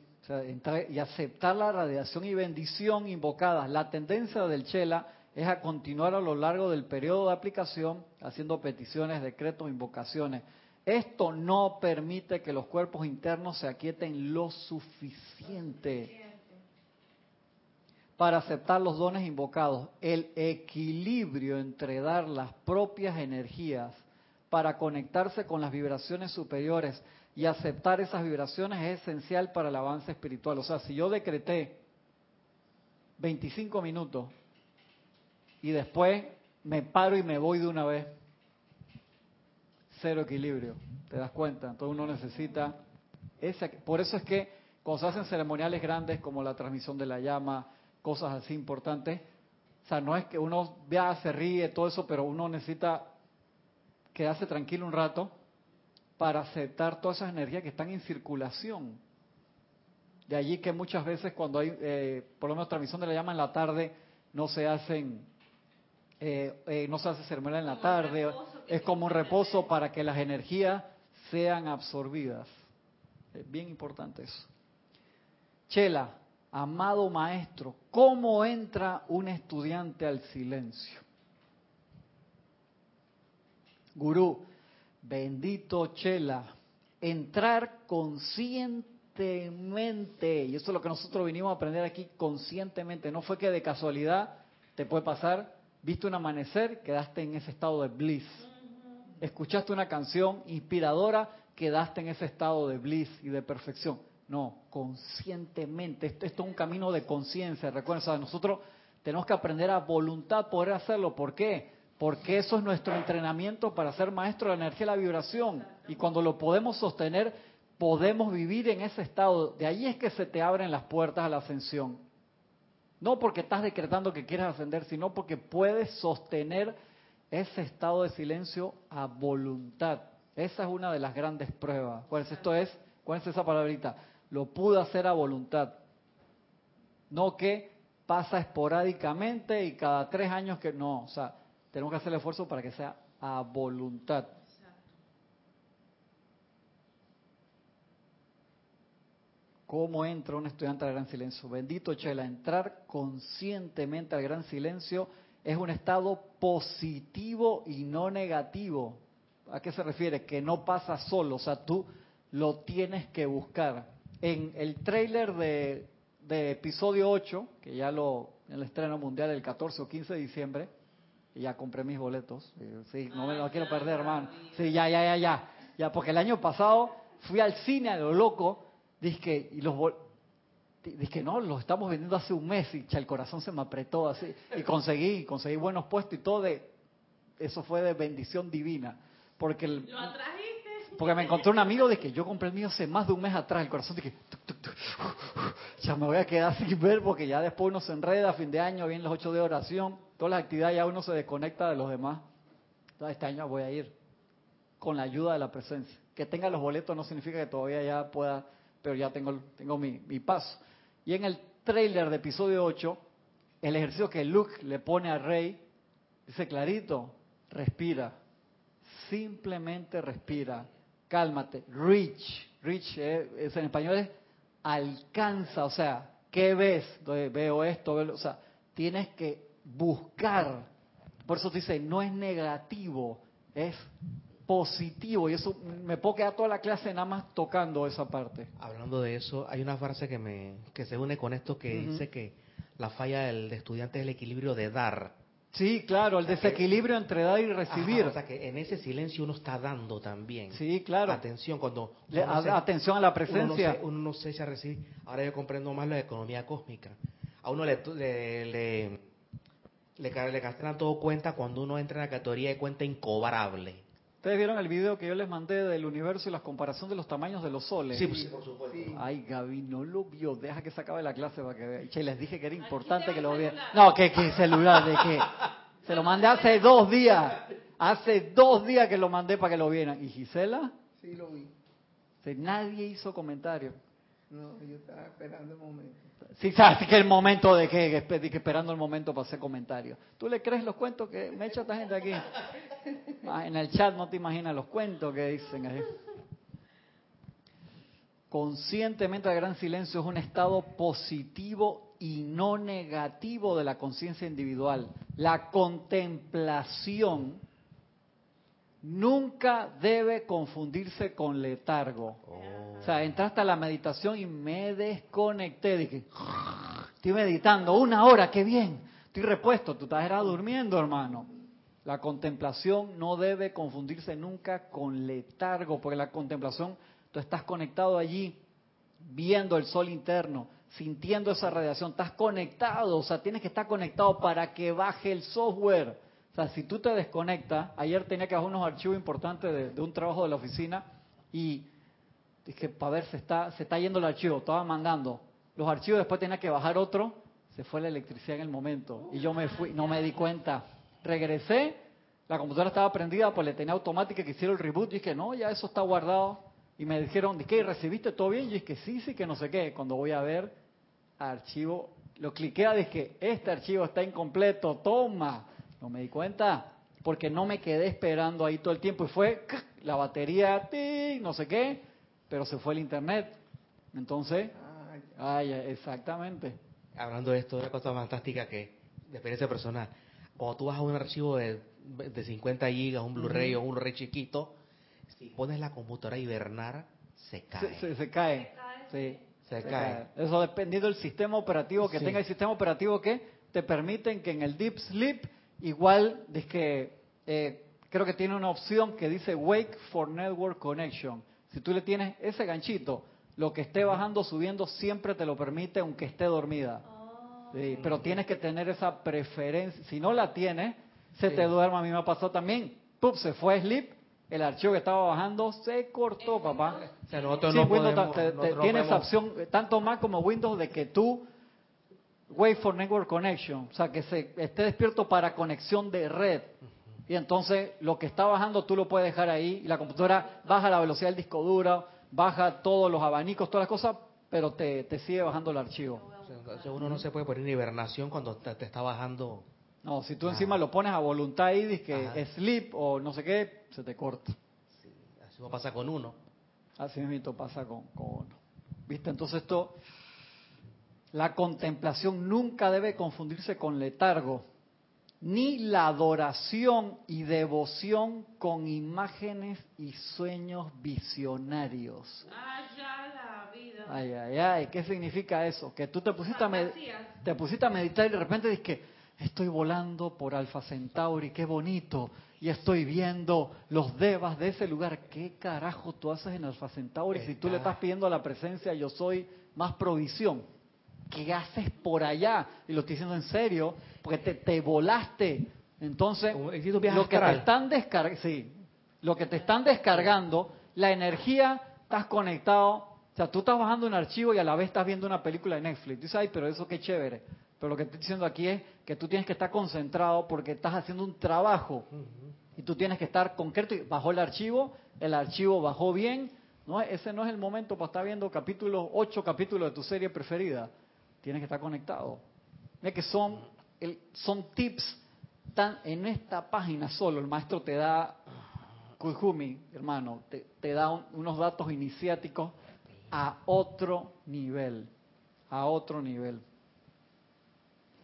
y aceptar la radiación y bendición invocadas. La tendencia del Chela es a continuar a lo largo del periodo de aplicación haciendo peticiones, decretos, invocaciones. Esto no permite que los cuerpos internos se aquieten lo suficiente para aceptar los dones invocados. El equilibrio entre dar las propias energías para conectarse con las vibraciones superiores y aceptar esas vibraciones es esencial para el avance espiritual. O sea, si yo decreté 25 minutos y después me paro y me voy de una vez, cero equilibrio, ¿te das cuenta? Entonces uno necesita ese, por eso es que cuando se hacen ceremoniales grandes como la transmisión de la llama, cosas así importantes, o sea, no es que uno vea, se ríe, todo eso, pero uno necesita quedarse tranquilo un rato para aceptar todas esas energías que están en circulación. De allí que muchas veces cuando hay, eh, por lo menos transmisión de la llama en la tarde, no se hacen eh, eh, no se hace ceremonia en la tarde, es como un reposo para que las energías sean absorbidas. Es bien importante eso. Chela, amado maestro, ¿cómo entra un estudiante al silencio? Gurú, bendito Chela, entrar conscientemente, y eso es lo que nosotros vinimos a aprender aquí conscientemente, no fue que de casualidad te puede pasar, viste un amanecer, quedaste en ese estado de bliss, escuchaste una canción inspiradora, quedaste en ese estado de bliss y de perfección. No, conscientemente. Esto, esto es un camino de conciencia. Recuerden, nosotros tenemos que aprender a voluntad poder hacerlo. ¿Por qué? Porque eso es nuestro entrenamiento para ser maestro de la energía y la vibración. Y cuando lo podemos sostener, podemos vivir en ese estado. De ahí es que se te abren las puertas a la ascensión. No porque estás decretando que quieres ascender, sino porque puedes sostener ese estado de silencio a voluntad. Esa es una de las grandes pruebas. Pues esto es, ¿cuál es esa palabrita? Lo pude hacer a voluntad. No que pasa esporádicamente y cada tres años que no. O sea, tenemos que hacer el esfuerzo para que sea a voluntad. ¿Cómo entra un estudiante al gran silencio? Bendito Chela, entrar conscientemente al gran silencio es un estado positivo y no negativo. ¿A qué se refiere? Que no pasa solo, o sea, tú lo tienes que buscar. En el trailer de, episodio 8, que ya lo, en el estreno mundial el 14 o 15 de diciembre, ya compré mis boletos, sí, no me lo quiero perder, hermano. Sí, ya, ya, ya, ya. Ya, porque el año pasado fui al cine a lo loco, dije, y los dije, no, los estamos vendiendo hace un mes y el corazón se me apretó así. Y conseguí, conseguí buenos puestos y todo de, eso fue de bendición divina. Porque el, porque me encontré un amigo de que yo compré el mío hace más de un mes atrás. El corazón dije, ya me voy a quedar (laughs) sin ver porque ya después uno se enreda fin de año, vienen los ocho de oración, todas las actividades ya uno se desconecta de los demás. Entonces este año voy a ir con la ayuda de la presencia. Que tenga los boletos no significa que todavía ya pueda, pero ya tengo, tengo mi, mi paso. Y en el trailer de episodio 8, el ejercicio que Luke le pone a Rey, dice clarito, respira, simplemente respira, cálmate, reach, reach eh, es, en español es alcanza, o sea, ¿qué ves? veo esto, o sea, tienes que buscar. Por eso dice, no es negativo, es positivo. Y eso me puedo quedar toda la clase nada más tocando esa parte. Hablando de eso, hay una frase que me que se une con esto que dice que la falla del estudiante es el equilibrio de dar Sí, claro, el desequilibrio entre dar y recibir. o sea que en ese silencio uno está dando también. Sí, claro. Atención cuando atención a la presencia. Uno no, se, echa a recibir. Ahora yo comprendo más la economía cósmica. A uno le le, le, le, le todo cuenta cuando uno entra en la categoría de cuenta incobrable. Ustedes vieron el video que yo les mandé del universo y la comparación de los tamaños de los soles. Sí, pues, por supuesto. Ay, Gaby, no lo vio. Deja que se acabe la clase para que vea. Che, les dije que era importante que lo viera. No, que, que celular, de que se lo mandé hace dos días. Hace dos días que lo mandé para que lo vieran. ¿Y Gisela? Sí, lo vi. nadie hizo comentario. No, yo estaba esperando el momento. Sí, sabes que el momento de que, esperando el momento para hacer comentarios. ¿Tú le crees los cuentos que me echa esta gente aquí? Ah, en el chat no te imaginas los cuentos que dicen ahí. Conscientemente el gran silencio es un estado positivo y no negativo de la conciencia individual. La contemplación nunca debe confundirse con letargo. O sea, entraste a la meditación y me desconecté. Dije, estoy meditando una hora, qué bien. Estoy repuesto, tú estás durmiendo, hermano. La contemplación no debe confundirse nunca con letargo, porque la contemplación, tú estás conectado allí, viendo el sol interno, sintiendo esa radiación, estás conectado, o sea, tienes que estar conectado para que baje el software. Sea, si tú te desconectas, ayer tenía que bajar unos archivos importantes de, de un trabajo de la oficina y dije, para ver, se está, se está yendo el archivo, estaba mandando los archivos, después tenía que bajar otro, se fue la electricidad en el momento y yo me fui, no me di cuenta. Regresé, la computadora estaba prendida, pues le tenía automática que hicieron el reboot, y dije, no, ya eso está guardado. Y me dijeron, ¿qué? ¿Recibiste todo bien? Y dije, sí, sí, que no sé qué. Cuando voy a ver archivo, lo cliqué, dije, este archivo está incompleto, toma, No me di cuenta. Porque no me quedé esperando ahí todo el tiempo. Y fue la batería, ¡ting! no sé qué, pero se fue el internet. Entonces, ay, exactamente. Hablando de esto, una cosa fantástica que, de experiencia personal, cuando tú vas a un archivo de, de 50 gigas, un Blu-ray o un Blu-ray chiquito, si pones la computadora a hibernar, se cae. Se, se- se cae. Sí, Se cae. Eso dependiendo del sistema operativo que Sí. tenga el sistema operativo que te permiten que en el deep sleep igual es que eh, creo que tiene una opción que dice wake for network connection. Si tú le tienes ese ganchito, lo que esté bajando, subiendo, siempre te lo permite aunque esté dormida. Sí, pero tienes que tener esa preferencia. Si no la tienes, se Sí. te duerme. A mí me pasó también. ¡Pup! Se fue a sleep. El archivo que estaba bajando se cortó, papá. O sea, nosotros Sí, no Windows podemos- te- te- nosotros no tiene esa opción, tanto más como Windows, de que tú, wait for network connection, o sea, que se esté despierto para conexión de red. Y entonces lo que está bajando tú lo puedes dejar ahí, y la computadora baja la velocidad del disco duro, baja todos los abanicos, todas las cosas, pero te, te sigue bajando el archivo. O sea, uno no se puede poner en hibernación cuando te, te está bajando. No, si tú Ah. encima lo pones a voluntad ahí, dices que Ajá. sleep o no sé qué, se te corta. Así no pasa con uno. Así mismo pasa con, con uno. ¿Viste? Entonces esto, la contemplación nunca debe confundirse con letargo, ni la adoración y devoción con imágenes y sueños visionarios. Ay, ya la vida. Ay, ay, ay, ¿qué significa eso? Que tú te pusiste a, med- Fantasías. te pusiste a meditar y de repente dices que estoy volando por Alfa Centauri, qué bonito, y estoy viendo los devas de ese lugar. ¿Qué carajo tú haces en Alfa Centauri si tú le Está- estás pidiendo a la presencia yo soy más provisión? ¿Qué haces por allá? Y lo estoy diciendo en serio, porque te, te volaste. Entonces, lo que te están descargando, sí, lo que te están descargando, la energía, estás conectado, o sea, tú estás bajando un archivo y a la vez estás viendo una película de Netflix. Dices, ay, pero eso qué chévere. Pero lo que estoy diciendo aquí es que tú tienes que estar concentrado porque estás haciendo un trabajo y tú tienes que estar concreto y bajó el archivo, el archivo bajó bien. No, ese no es el momento para estar viendo capítulos, ocho capítulos de tu serie preferida. Tienes que estar conectado. Mira que son, el- son tips tan en esta página solo. El maestro te da, Kujumi, hermano, te, te da un- unos datos iniciáticos a otro nivel. A otro nivel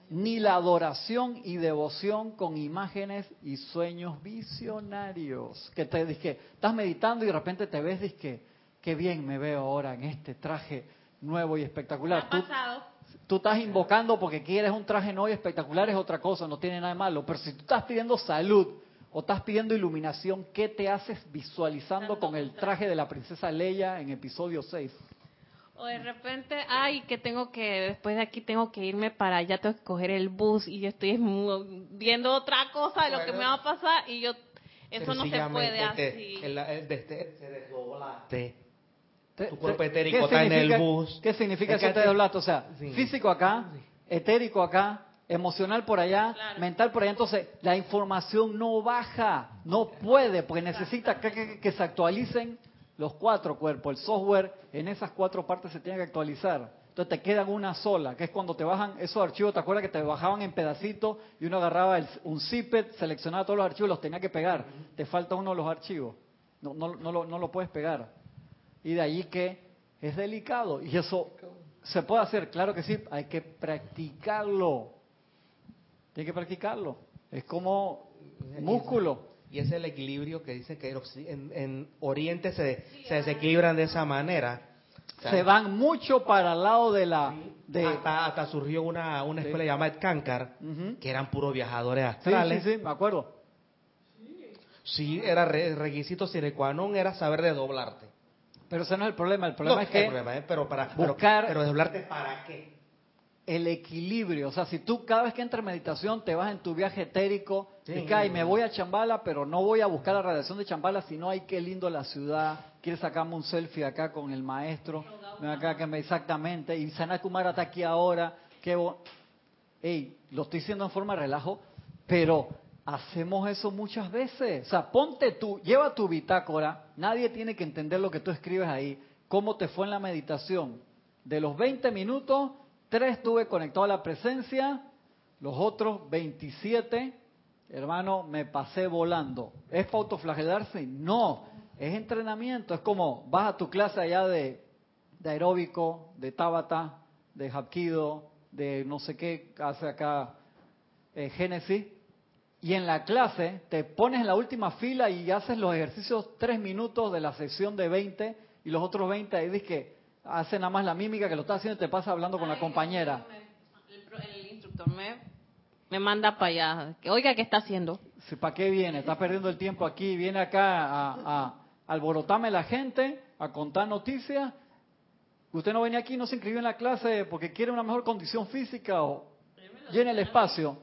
ni la adoración y devoción con imágenes y sueños visionarios. Que te dije, estás meditando y de repente te ves, dije, qué bien me veo ahora en este traje nuevo y Me espectacular. ha pasado. tú estás invocando porque quieres un traje nuevo y espectacular, es otra cosa, no tiene nada de malo. Pero si tú estás pidiendo salud o estás pidiendo iluminación, ¿qué te haces visualizando con el traje de la princesa Leia en episodio 6? O de repente, ay, que tengo que, después de aquí tengo que irme para allá, tengo que coger el bus y yo estoy viendo otra cosa de lo que me va a pasar y yo, eso no se puede así. el- el. Te- Tu cuerpo etérico ¿qué está en el bus. ¿Qué significa Es que doblaste? O sea, Sí. físico acá, etérico acá, emocional por allá, Claro. mental por allá. Entonces, la información no baja, no puede, porque necesita que, que- que se actualicen los cuatro cuerpos. El software en esas cuatro partes se tiene que actualizar. Entonces te quedan una sola, que es cuando te bajan esos archivos, ¿te acuerdas que te bajaban en pedacitos y uno agarraba el- un zippet, seleccionaba todos los archivos, los tenía que pegar? Te falta uno de los archivos, no, no, no, lo, no lo puedes pegar. Y de allí que es delicado. Y eso se puede hacer, claro que sí, hay que practicarlo. Hay que practicarlo. Es como músculo. Y es el equilibrio que dice que en, Oriente se, se desequilibran de esa manera. O sea, Se van mucho para el lado de la... De, hasta, hasta surgió una, una escuela llamada Kankar, Ujú. que eran puros viajadores Sí, astrales. sí, sí, me acuerdo. Sí, era re- requisito sine qua non era saber desdoblarte. Pero ese no es el problema. El problema No, es que el problema es, pero para pero- buscar- pero, desdoblarte para qué? el equilibrio. O sea, si tú cada vez que entras en meditación te vas en tu viaje etérico, Sí. y cae, me voy a Chambala, pero no voy a buscar la radiación de Chambala, sino ay, qué lindo la ciudad. Quieres sacarme un selfie acá con el maestro. Acá que me exactamente. Y Sanat Kumara está aquí ahora. Qué bo- Ey, lo estoy diciendo en forma de relajo, pero hacemos eso muchas veces. O sea, ponte tú, lleva tu bitácora, nadie tiene que entender lo que tú escribes ahí, cómo te fue en la meditación. De los 20 minutos, tres estuve conectado a la presencia, los otros 27 hermano, me pasé volando. ¿Es para autoflagelarse? No, es entrenamiento. Es como vas a tu clase allá de, de aeróbico, de tabata, de hapkido, de no sé qué hace acá eh, Génesis, y en la clase te pones en la última fila y haces los ejercicios tres minutos de la sesión de 20 y los otros 20 ahí dices que hace nada más la mímica que lo está haciendo y te pasa hablando con la compañera. El, instructor me, me manda para allá. Que, Oiga, ¿qué está haciendo? ¿Para qué viene? Está perdiendo el tiempo aquí. Viene acá a, a alborotarme la gente, a contar noticias. Usted no venía aquí, no se inscribió en la clase porque quiere una mejor condición física o llene el espacio.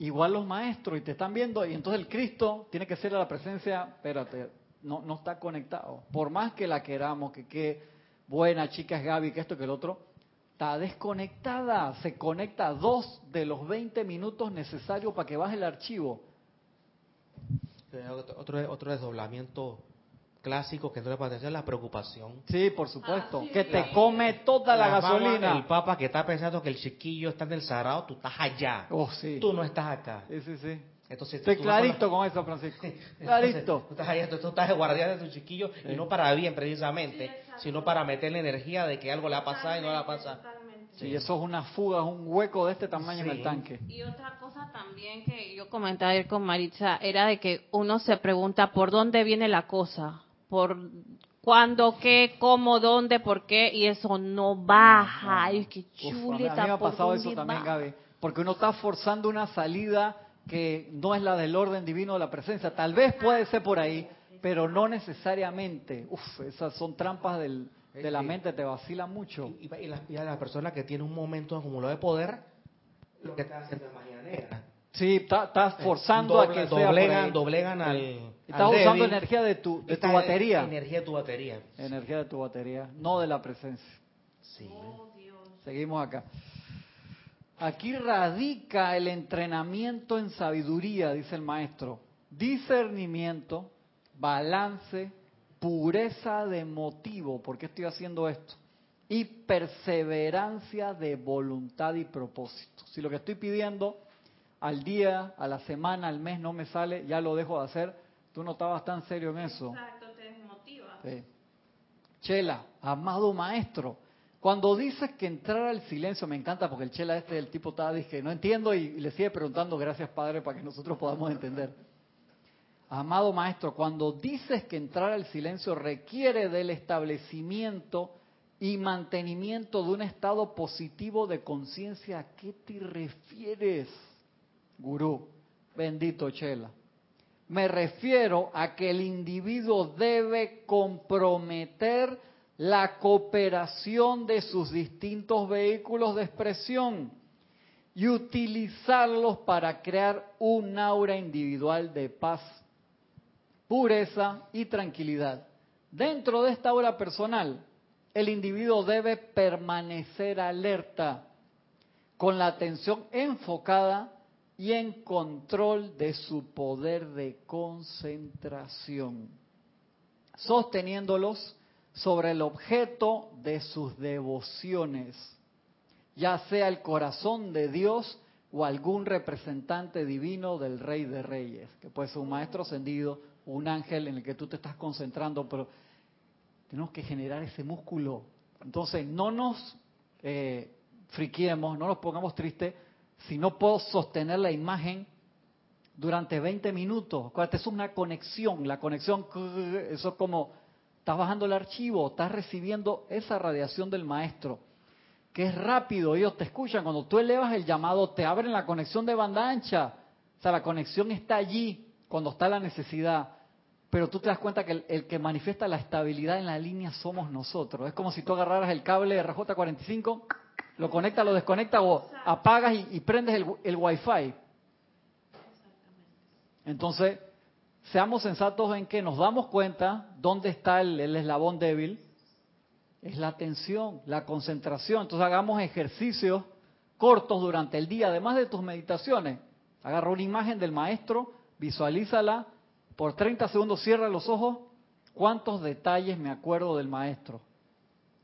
Igual los maestros y te están viendo y entonces el Cristo tiene que ser a la presencia, espérate, no, no está conectado. Por más que la queramos, que qué buena chica es Gaby, que esto, que el otro, está desconectada. Se conecta dos de los 20 minutos necesarios para que baje el archivo. Otro, otro desdoblamiento clásico que no le puede es la preocupación. Sí, por supuesto. Ah, que te come toda la, gasolina. el papa que está pensando que el chiquillo está en el Sarao, tú estás allá. Oh, sí. Tú no estás acá. Sí, sí, sí. Entonces, Estoy clarito con eso, Francisco. (laughs) clarito. Tú estás, allá, tú estás de guardia de tu chiquillo y no para bien precisamente, sino para meterle energía de que algo le ha pasado y no le ha pasado. Sí, eso es una fuga, es un hueco de este tamaño en el tanque. Y otra cosa también que yo comenté ayer con Maritza era de que uno se pregunta por dónde viene la cosa por cuándo, qué, cómo, dónde, por qué, y eso no baja. Ay, qué chuleta. a mí me ha pasado eso también, Gaby, porque uno está forzando una salida que no es la del orden divino de la presencia. Tal vez puede ser por ahí, pero no necesariamente. Uf, esas son trampas del, de la mente, te vacila mucho. Y, y, la, y la persona que tiene un momento acumulado de poder, lo que está haciendo es mañanera. Sí, estás forzando a que doblegan, sea doblegan al. Estás usando energía de tu, de tu batería. Energía de tu batería. Energía de tu batería, no de la presencia. Sí. Seguimos acá. Aquí radica el entrenamiento en sabiduría, dice el maestro. Discernimiento, balance, pureza de motivo. ¿Por qué estoy haciendo esto? Y perseverancia de voluntad y propósito. Si lo que estoy pidiendo al día, a la semana, al mes no me sale, ya lo dejo de hacer. Tú no estabas tan serio en eso. Exacto, te desmotiva. Chela, amado maestro, cuando dices que entrar al silencio, me encanta porque el Chela este, el tipo estaba, dije, no entiendo y, y le sigue preguntando, gracias Padre, para que nosotros podamos entender. Amado maestro, cuando dices que entrar al silencio requiere del establecimiento y mantenimiento de un estado positivo de conciencia, ¿a qué te refieres? gurú, bendito Chela. Me refiero a que el individuo debe comprometer la cooperación de sus distintos vehículos de expresión y utilizarlos para crear un aura individual de paz, pureza y tranquilidad. Dentro de esta aura personal, el individuo debe permanecer alerta, con la atención enfocada y en control de su poder de concentración, sosteniéndolos sobre el objeto de sus devociones, ya sea el corazón de Dios o algún representante divino del Rey de Reyes, que puede ser un maestro ascendido, un ángel en el que tú te estás concentrando, pero tenemos que generar ese músculo. Entonces, no nos eh, friquiemos, no nos pongamos tristes si no puedo sostener la imagen durante 20 minutos. Acuérdate, es una conexión. La conexión, (laughs) eso es como, estás bajando el archivo, estás recibiendo esa radiación del maestro, que es rápido, ellos te escuchan. Cuando tú elevas el llamado, te abren la conexión de banda ancha. O sea, la conexión está allí cuando está la necesidad. Pero tú te das cuenta que el, el, que manifiesta la estabilidad en la línea somos nosotros. Es como si tú agarraras el cable RJ45 lo conecta, lo desconecta o apagas y, prendes el, el wifi. Entonces, seamos sensatos en que nos damos cuenta dónde está el, eslabón débil. Es la atención, la concentración. Entonces hagamos ejercicios cortos durante el día, además de tus meditaciones. Agarra una imagen del maestro, visualízala, por 30 segundos cierra los ojos. ¿Cuántos detalles me acuerdo del maestro?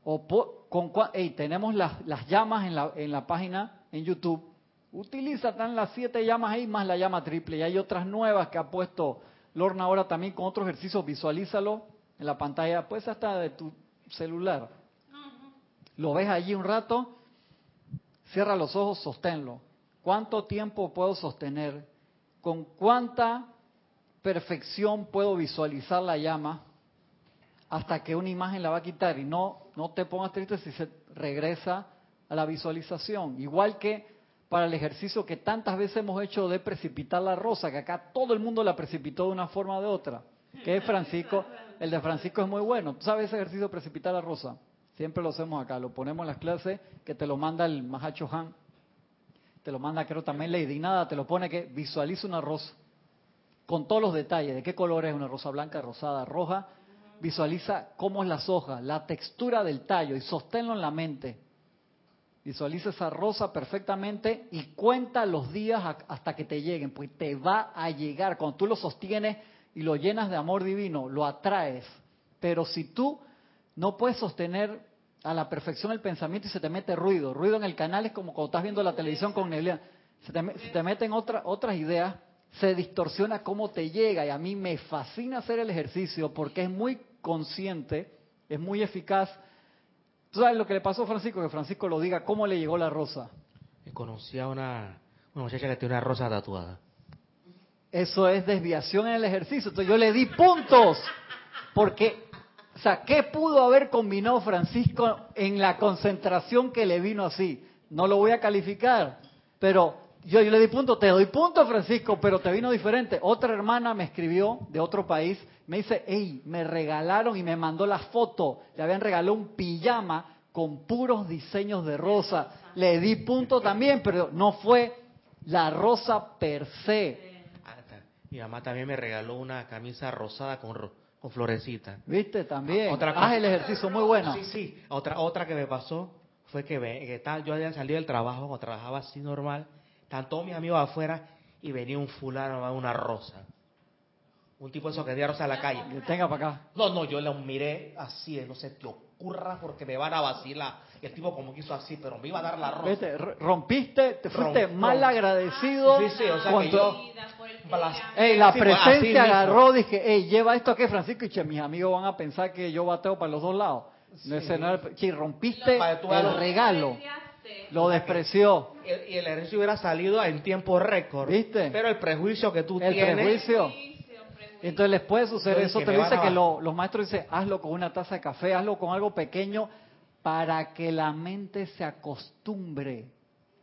O con, tenemos las, las llamas en la, en la página en YouTube. Utiliza, están las siete llamas ahí más la llama triple. Y hay otras nuevas que ha puesto Lorna ahora también con otros ejercicios. Visualízalo en la pantalla, pues hasta de tu celular. Lo ves allí un rato, cierra los ojos, sosténlo. ¿Cuánto tiempo puedo sostener? ¿Con cuánta perfección puedo visualizar la llama hasta que una imagen la va a quitar? Y no, no te pongas triste si se regresa a la visualización. Igual que para el ejercicio que tantas veces hemos hecho de precipitar la rosa, que acá todo el mundo la precipitó de una forma o de otra. Que es Francisco, el de Francisco es muy bueno. ¿Tú sabes ese ejercicio de precipitar la rosa? Siempre lo hacemos acá, lo ponemos en las clases que te lo manda el Mahacho Han. Te lo manda creo también Lady Nada, te lo pone que visualiza una rosa con todos los detalles, de qué color es una rosa blanca, rosada, roja. Visualiza cómo es las hojas, la textura del tallo y sosténlo en la mente. Visualiza esa rosa perfectamente y cuenta los días hasta que te lleguen, pues te va a llegar. Cuando tú lo sostienes y lo llenas de amor divino, lo atraes. Pero si tú no puedes sostener a la perfección el pensamiento y se te mete ruido, ruido en el canal es como cuando estás viendo la televisión con neblina, se te, meten otras ideas, se distorsiona cómo te llega y a mí me fascina hacer el ejercicio porque es muy consciente, es muy eficaz ¿Tú sabes lo que le pasó a Francisco? Que Francisco lo diga, ¿cómo le llegó la rosa? Conocí a una, una muchacha que tiene una rosa tatuada. Eso es desviación en el ejercicio. Entonces yo le di puntos. Porque, o sea, ¿qué pudo haber combinado Francisco en la concentración que le vino así? No lo voy a calificar, pero yo, yo le di punto, te doy punto, Francisco, pero te vino diferente. Otra hermana me escribió de otro país, me dice, hey, me regalaron y me mandó la foto, le habían regalado un pijama con puros diseños de rosa. Le di punto también, pero no fue la rosa per se. Mi mamá también me regaló una camisa rosada con, con florecita. ¿Viste? También. Otra Haz el ejercicio muy bueno. Sí, sí. Otra, otra que me pasó fue que, que tal, yo había salido del trabajo, o trabajaba así normal, Estaban todos mis amigos afuera y venía un fulano, una rosa. Un tipo de esos que tenía rosa en la calle. Tenga para acá. No, no, yo la miré así, no se te ocurra porque me van a vacilar. Y el tipo como quiso así, pero me iba a dar la rosa. Vete, rompiste, te fuiste mal agradecido. Sí, sí, o sea que yo... Ey, la presencia agarró, dije, ey, lleva esto aquí, Francisco, y che, mis amigos van a pensar que yo bateo para los dos lados. No sí. rompiste el regalo. Lo despreció. Y el ejercicio hubiera salido en tiempo récord. ¿Viste? Pero el prejuicio que tú el tienes. El prejuicio. Entonces les puede suceder eso. Te dice que los maestros dicen, hazlo con una taza de café, hazlo con algo pequeño para que la mente se acostumbre.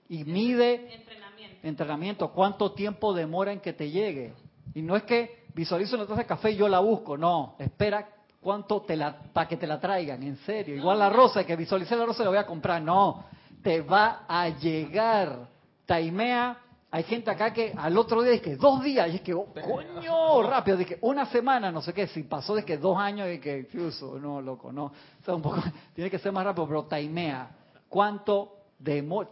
Y mide entrenamiento. entrenamiento. ¿Cuánto tiempo demora en que te llegue? Y no es que visualizo una taza de café y yo la busco. No, espera cuánto te la, para que te la traigan, en serio. Igual la rosa, que visualicé la rosa la voy a comprar. No, te va a llegar. Taimea, hay gente acá que al otro día dice dos días, y es que, oh, coño, rápido, dije una semana, no sé qué, si pasó de que dos años y que, uso, no, loco, no. O sea, un poco, (laughs) tiene que ser más rápido, pero taimea, ¿cuánto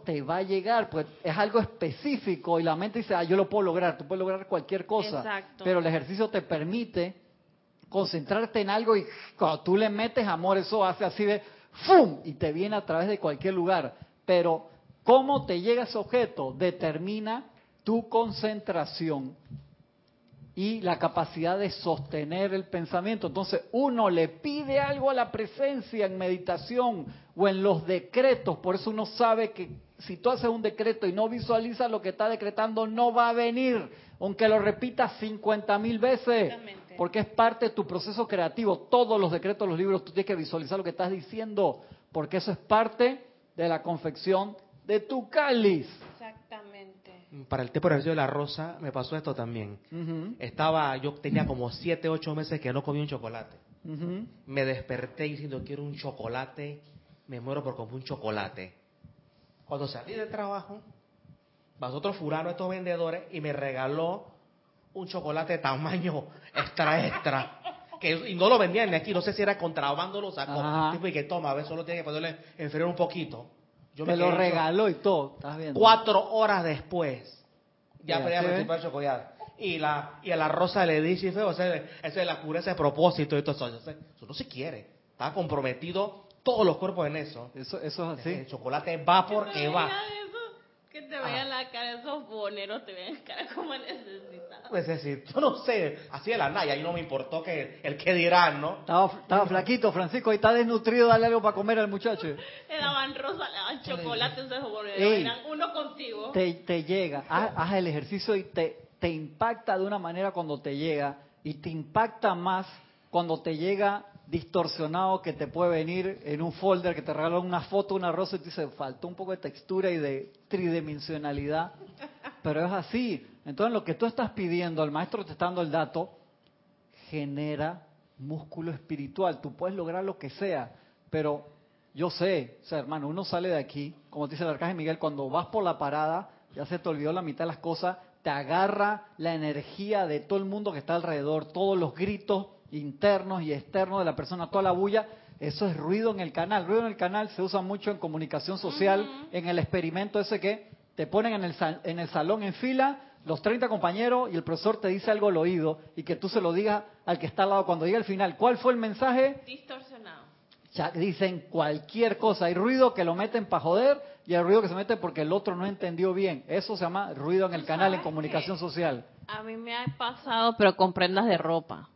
te va a llegar? Pues es algo específico y la mente dice, ah, yo lo puedo lograr, tú puedes lograr cualquier cosa, pero el ejercicio te permite concentrarte en algo y cuando tú le metes amor, eso hace así de, ¡fum! y te viene a través de cualquier lugar pero cómo te llega ese objeto determina tu concentración y la capacidad de sostener el pensamiento. Entonces uno le pide algo a la presencia en meditación o en los decretos, por eso uno sabe que si tú haces un decreto y no visualizas lo que está decretando, no va a venir, aunque lo repitas 50 mil veces, porque es parte de tu proceso creativo. Todos los decretos, los libros, tú tienes que visualizar lo que estás diciendo, porque eso es parte de la confección de tu cáliz. Exactamente. Para el tiempo de la rosa me pasó esto también. Estaba, yo tenía como siete, ocho meses que no comía un chocolate. Me desperté diciendo quiero un chocolate, me muero por comer un chocolate. Cuando salí del trabajo, pasó otro fulano, estos vendedores, y me regaló un chocolate de tamaño extra extra y no lo vendían ni aquí, no sé si era contrabando, lo sacó. Tipo, y que toma, a ver, solo tiene que ponerle enfriar un poquito. Yo me, lo regaló y todo, ¿estás viendo? Cuatro horas después, ya yeah, me el chocolate. Y, la, y a la rosa le dice, o sea, eso es la cura, ese propósito y todo eso. Eso no se quiere. Está comprometido todos los cuerpos en eso. Eso, eso es así. El chocolate va porque va. Que te vean la cara, esos boneros te vean la cara como necesitado. Pues es decir, yo no sé, así de la naya, y no me importó que el que dirán, ¿no? Estaba, estaba flaquito, Francisco, ahí está desnutrido, dale algo para comer al muchacho. Le daban rosa, le daban chocolate, esos boneros. Ey. Eran uno contigo. Te, te llega, haz, haz el ejercicio y te, te impacta de una manera cuando te llega y te impacta más cuando te llega distorsionado que te puede venir en un folder que te regalan una foto, una rosa y te dice, faltó un poco de textura y de tridimensionalidad, pero es así. Entonces lo que tú estás pidiendo, el maestro te está dando el dato, genera músculo espiritual. Tú puedes lograr lo que sea, pero yo sé, o sea, hermano, uno sale de aquí, como dice el arcángel Miguel, cuando vas por la parada, ya se te olvidó la mitad de las cosas, te agarra la energía de todo el mundo que está alrededor, todos los gritos internos y externos de la persona, toda la bulla, eso es ruido en el canal. Ruido en el canal se usa mucho en comunicación social, en el experimento ese que te ponen en el, sal- en el salón en fila, los 30 compañeros y el profesor te dice algo al oído y que tú se lo digas al que está al lado cuando llegue al final. ¿Cuál fue el mensaje? Distorsionado. Ya dicen cualquier cosa. Hay ruido que lo meten para joder y hay ruido que se mete porque el otro no entendió bien. Eso se llama ruido en el ¿Tú canal en comunicación social. A mí me ha pasado, pero con prendas de ropa.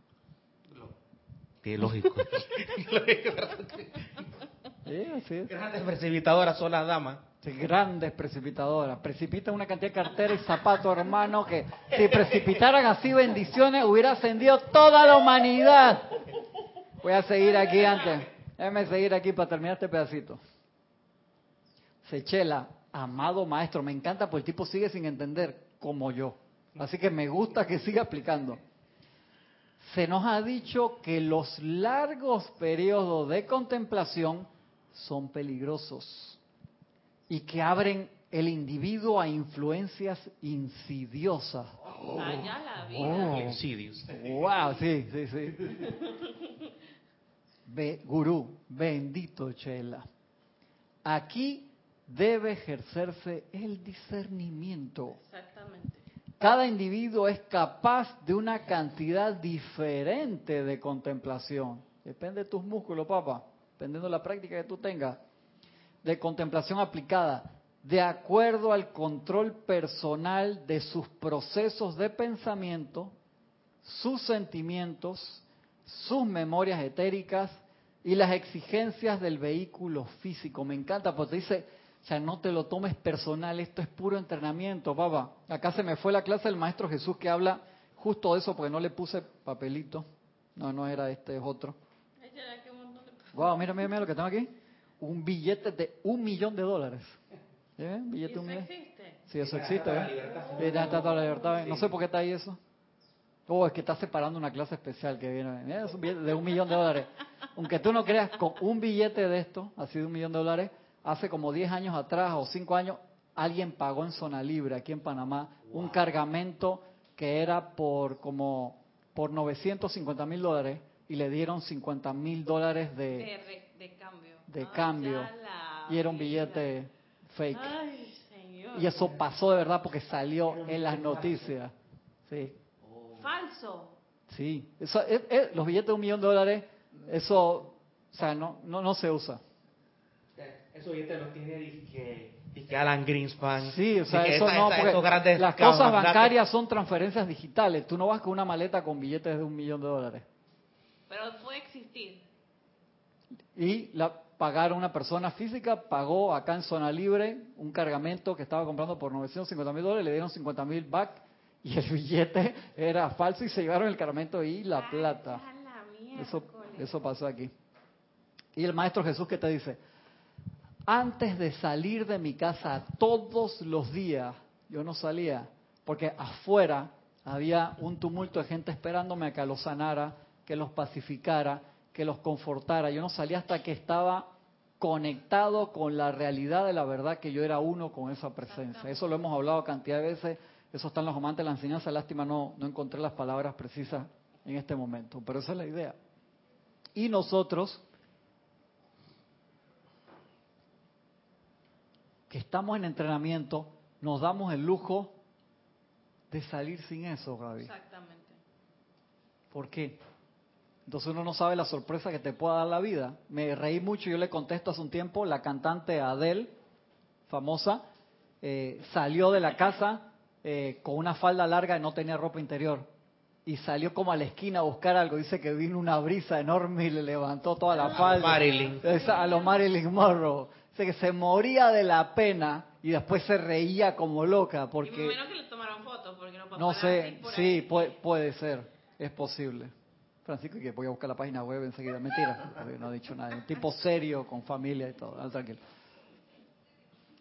Sí, lógico. (laughs) Sí, así es. Grandes precipitadoras son las damas. Sí, grandes precipitadoras. Precipitan una cantidad de carteras y zapatos, hermano, que si precipitaran así bendiciones hubiera ascendido toda la humanidad. Voy a seguir aquí antes. Déjame seguir aquí para terminar este pedacito. Sechela, amado maestro, me encanta porque el tipo sigue sin entender como yo. Así que me gusta que siga aplicando. Se nos ha dicho que los largos periodos de contemplación son peligrosos y que abren el individuo a influencias insidiosas. Allá la vida. Insidious. Wow, sí, sí, sí. Be- gurú, bendito Chela. Aquí debe ejercerse el discernimiento. Exactamente. Cada individuo es capaz de una cantidad diferente de contemplación. Depende de tus músculos, papá. Dependiendo de la práctica que tú tengas. De contemplación aplicada. De acuerdo al control personal de sus procesos de pensamiento, sus sentimientos, sus memorias etéricas y las exigencias del vehículo físico. Me encanta porque dice, o sea, no te lo tomes personal, esto es puro entrenamiento, papá. Acá se me fue la clase del Maestro Jesús que habla justo de eso porque no le puse papelito. No, no era este, es otro. Wow, mira, mira, mira lo que tengo aquí. Un billete de un millón de dólares. ¿Sí ven? Un billete de un millón. existe? Sí, eso existe, ¿eh? La libertad. No sé por qué está ahí eso. Oh, es que está separando una clase especial que viene. Mira, es un billete de un millón de dólares. Aunque tú no creas, con un billete de esto, así de un millón de dólares, hace como 10 años atrás o 5 años, alguien pagó en zona libre aquí en Panamá un cargamento que era por como por 950 mil dólares y le dieron 50 mil dólares de, De, cambio. de Ah, cambio y era un vida. billete fake. Ay, señor. Y eso pasó de verdad porque salió en las noticias. Sí. Falso. Sí, eso, es- es- los billetes de un millón de dólares, eso, o sea, no, no, no se usa. Eso billete lo tiene disque, disque Alan Greenspan. Sí, o sea, Disque eso esa- no, esa- porque las cosas bancarias son transferencias digitales. Tú no vas con una maleta con billetes de un millón de dólares. Pero puede existir. Y la pagaron una persona física, pagó acá en zona libre un cargamento que estaba comprando por 950 mil dólares, le dieron 50 mil back y el (laughs) billete era falso y se llevaron el cargamento y la plata. Ay, ya la Eso, eso pasó aquí. Y el Maestro Jesús que te dice, antes de salir de mi casa todos los días, yo no salía, porque afuera había un tumulto de gente esperándome a que los sanara, que los pacificara, que los confortara. Yo no salía hasta que estaba conectado con la realidad de la verdad que yo era uno con esa presencia. Eso lo hemos hablado cantidad de veces, eso está en los amantes de la enseñanza, lástima no, no encontré las palabras precisas en este momento, pero esa es la idea. Y nosotros, que estamos en entrenamiento, nos damos el lujo de salir sin eso, Gaby. Exactamente. ¿Por qué? Entonces uno no sabe la sorpresa que te pueda dar la vida. Me reí mucho, yo le contesto hace un tiempo, la cantante Adele, famosa, eh, salió de la casa eh, con una falda larga y no tenía ropa interior. Y salió como a la esquina a buscar algo. Dice que vino una brisa enorme y le levantó toda la falda. Marilyn. Esa- A lo Marilyn Monroe. Dice que se moría de la pena y después se reía como loca Y porque... menos que le tomaron fotos, porque no No sé, sí, puede, puede ser, es posible. Francisco, que voy a buscar la página web enseguida. Mentira, no ha dicho nada. Un tipo serio, con familia y todo. Ah, tranquilo.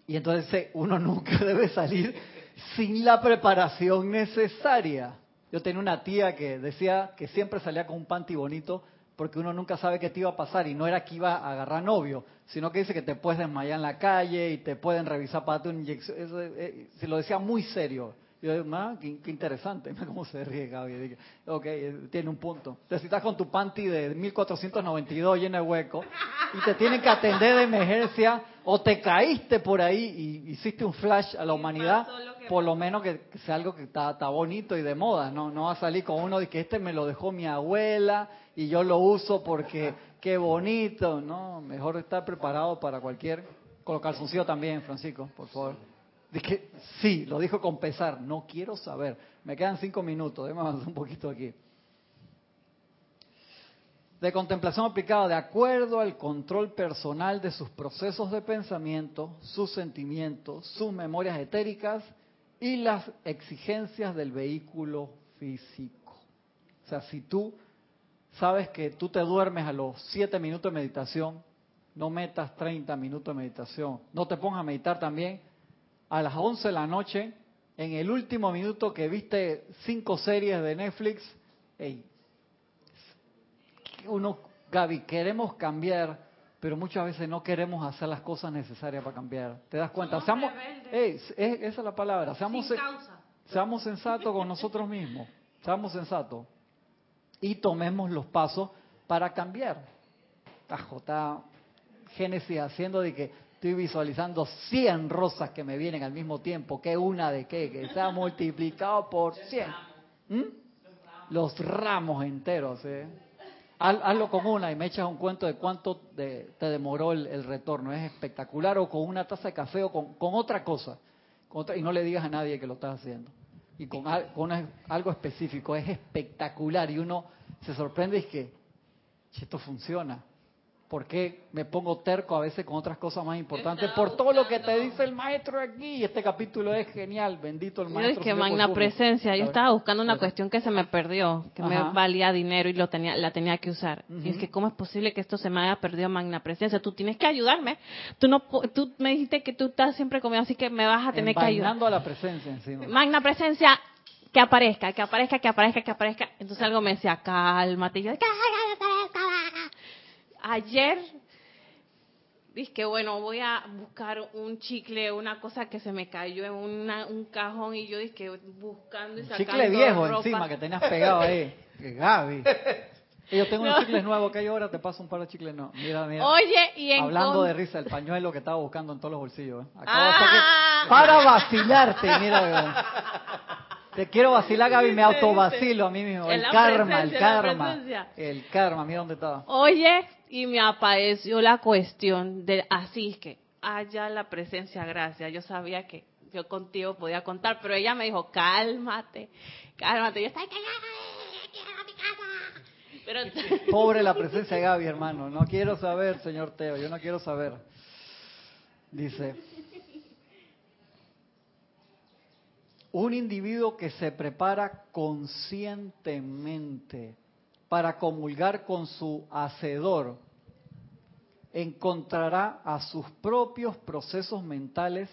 Y entonces eh, uno nunca (laughs) debe salir sin la preparación necesaria. Yo tenía una tía que decía que siempre salía con un panty bonito porque uno nunca sabe qué te iba a pasar y no era que iba a agarrar novio, sino que dice que te puedes desmayar en la calle y te pueden revisar para una inyección. Eso, eh, se lo decía muy serio. Yo digo, "Ah, qué, interesante, (laughs) cómo se ríe Gaby. Dije, ok, eh, tiene un punto. Si estás con tu panty de 1492 lleno de hueco y te tienen que atender de emergencia o te caíste por ahí y hiciste un flash a la humanidad, lo por lo menos que, sea algo que está, está bonito y de moda, ¿no? No va a salir con uno de que este me lo dejó mi abuela y yo lo uso porque (laughs) qué bonito, ¿no? Mejor estar preparado para cualquier... Con los calzoncillos también, Francisco, por favor. Sí, lo dijo con pesar, no quiero saber. Me quedan cinco minutos, déjame avanzar un poquito aquí. De contemplación aplicada de acuerdo al control personal de sus procesos de pensamiento, sus sentimientos, sus memorias etéricas y las exigencias del vehículo físico. O sea, si tú sabes que tú te duermes a los siete minutos de meditación, no metas 30 minutos de meditación. No te pongas a meditar también a las 11 de la noche, en el último minuto que viste cinco series de Netflix. Ey, uno, Gaby, queremos cambiar, pero muchas veces no queremos hacer las cosas necesarias para cambiar. ¿Te das cuenta? Somos Seamos, es- esa es la palabra. Seamos, Sin causa. seamos sensatos con nosotros mismos. Seamos sensatos. Y tomemos los pasos para cambiar. Tajo, está Génesis haciendo de que estoy visualizando 100 rosas que me vienen al mismo tiempo. ¿Qué una de qué? Que se ha multiplicado por 100. ¿Mm? Los ramos enteros. ¿eh? Haz- Hazlo con una y me echas un cuento de cuánto te demoró el, retorno. Es espectacular. O con una taza de café o con, otra cosa. Y no le digas a nadie que lo estás haciendo. Y con, con algo específico. Es espectacular. Y uno se sorprende y es que "Che, esto funciona. ¿Por qué me pongo terco a veces con otras cosas más importantes? Por todo lo que te dice el maestro aquí. Y este capítulo es genial. Bendito el Yo maestro. es que magna presencia, yo estaba buscando una cuestión que se me perdió, que me valía dinero y lo tenía, la tenía que usar. Y es que cómo es posible que esto se me haya perdido magna presencia. Tú tienes que ayudarme. Tú no, pu- tú me dijiste que tú estás siempre conmigo, así que me vas a tener que ayudar. A la presencia encima. Magna presencia, que aparezca, que aparezca, que aparezca, que aparezca. Entonces algo me decía, cálmate. Y yo, "Cálmate". Ayer dije que bueno, voy a buscar un chicle, una cosa que se me cayó en una- un cajón y yo dije buscando y Un sacando chicle viejo ropa. encima que tenías pegado ahí. (laughs) Que Gaby. Yo tengo unos No. chicles nuevos que hay ahora, te paso un par de chicles nuevos. Mira, mira. Oye, y en Hablando de risa, el pañuelo que estaba buscando en todos los bolsillos. ¿eh? Ah. Para vacilarte, mira. Te quiero vacilar, Gaby, me autovacilo a mí mismo. El la karma, el karma. El karma, mira dónde estaba. Oye, y me apareció la cuestión de así que haya la presencia, gracias. Yo sabía que yo contigo podía contar, pero ella me dijo, cálmate, cálmate. Yo estaba. Pero (laughs) Pobre la presencia de Gaby, hermano. No quiero saber, señor Teo, yo no quiero saber. Dice, un individuo que se prepara conscientemente para comulgar con su hacedor encontrará a sus propios procesos mentales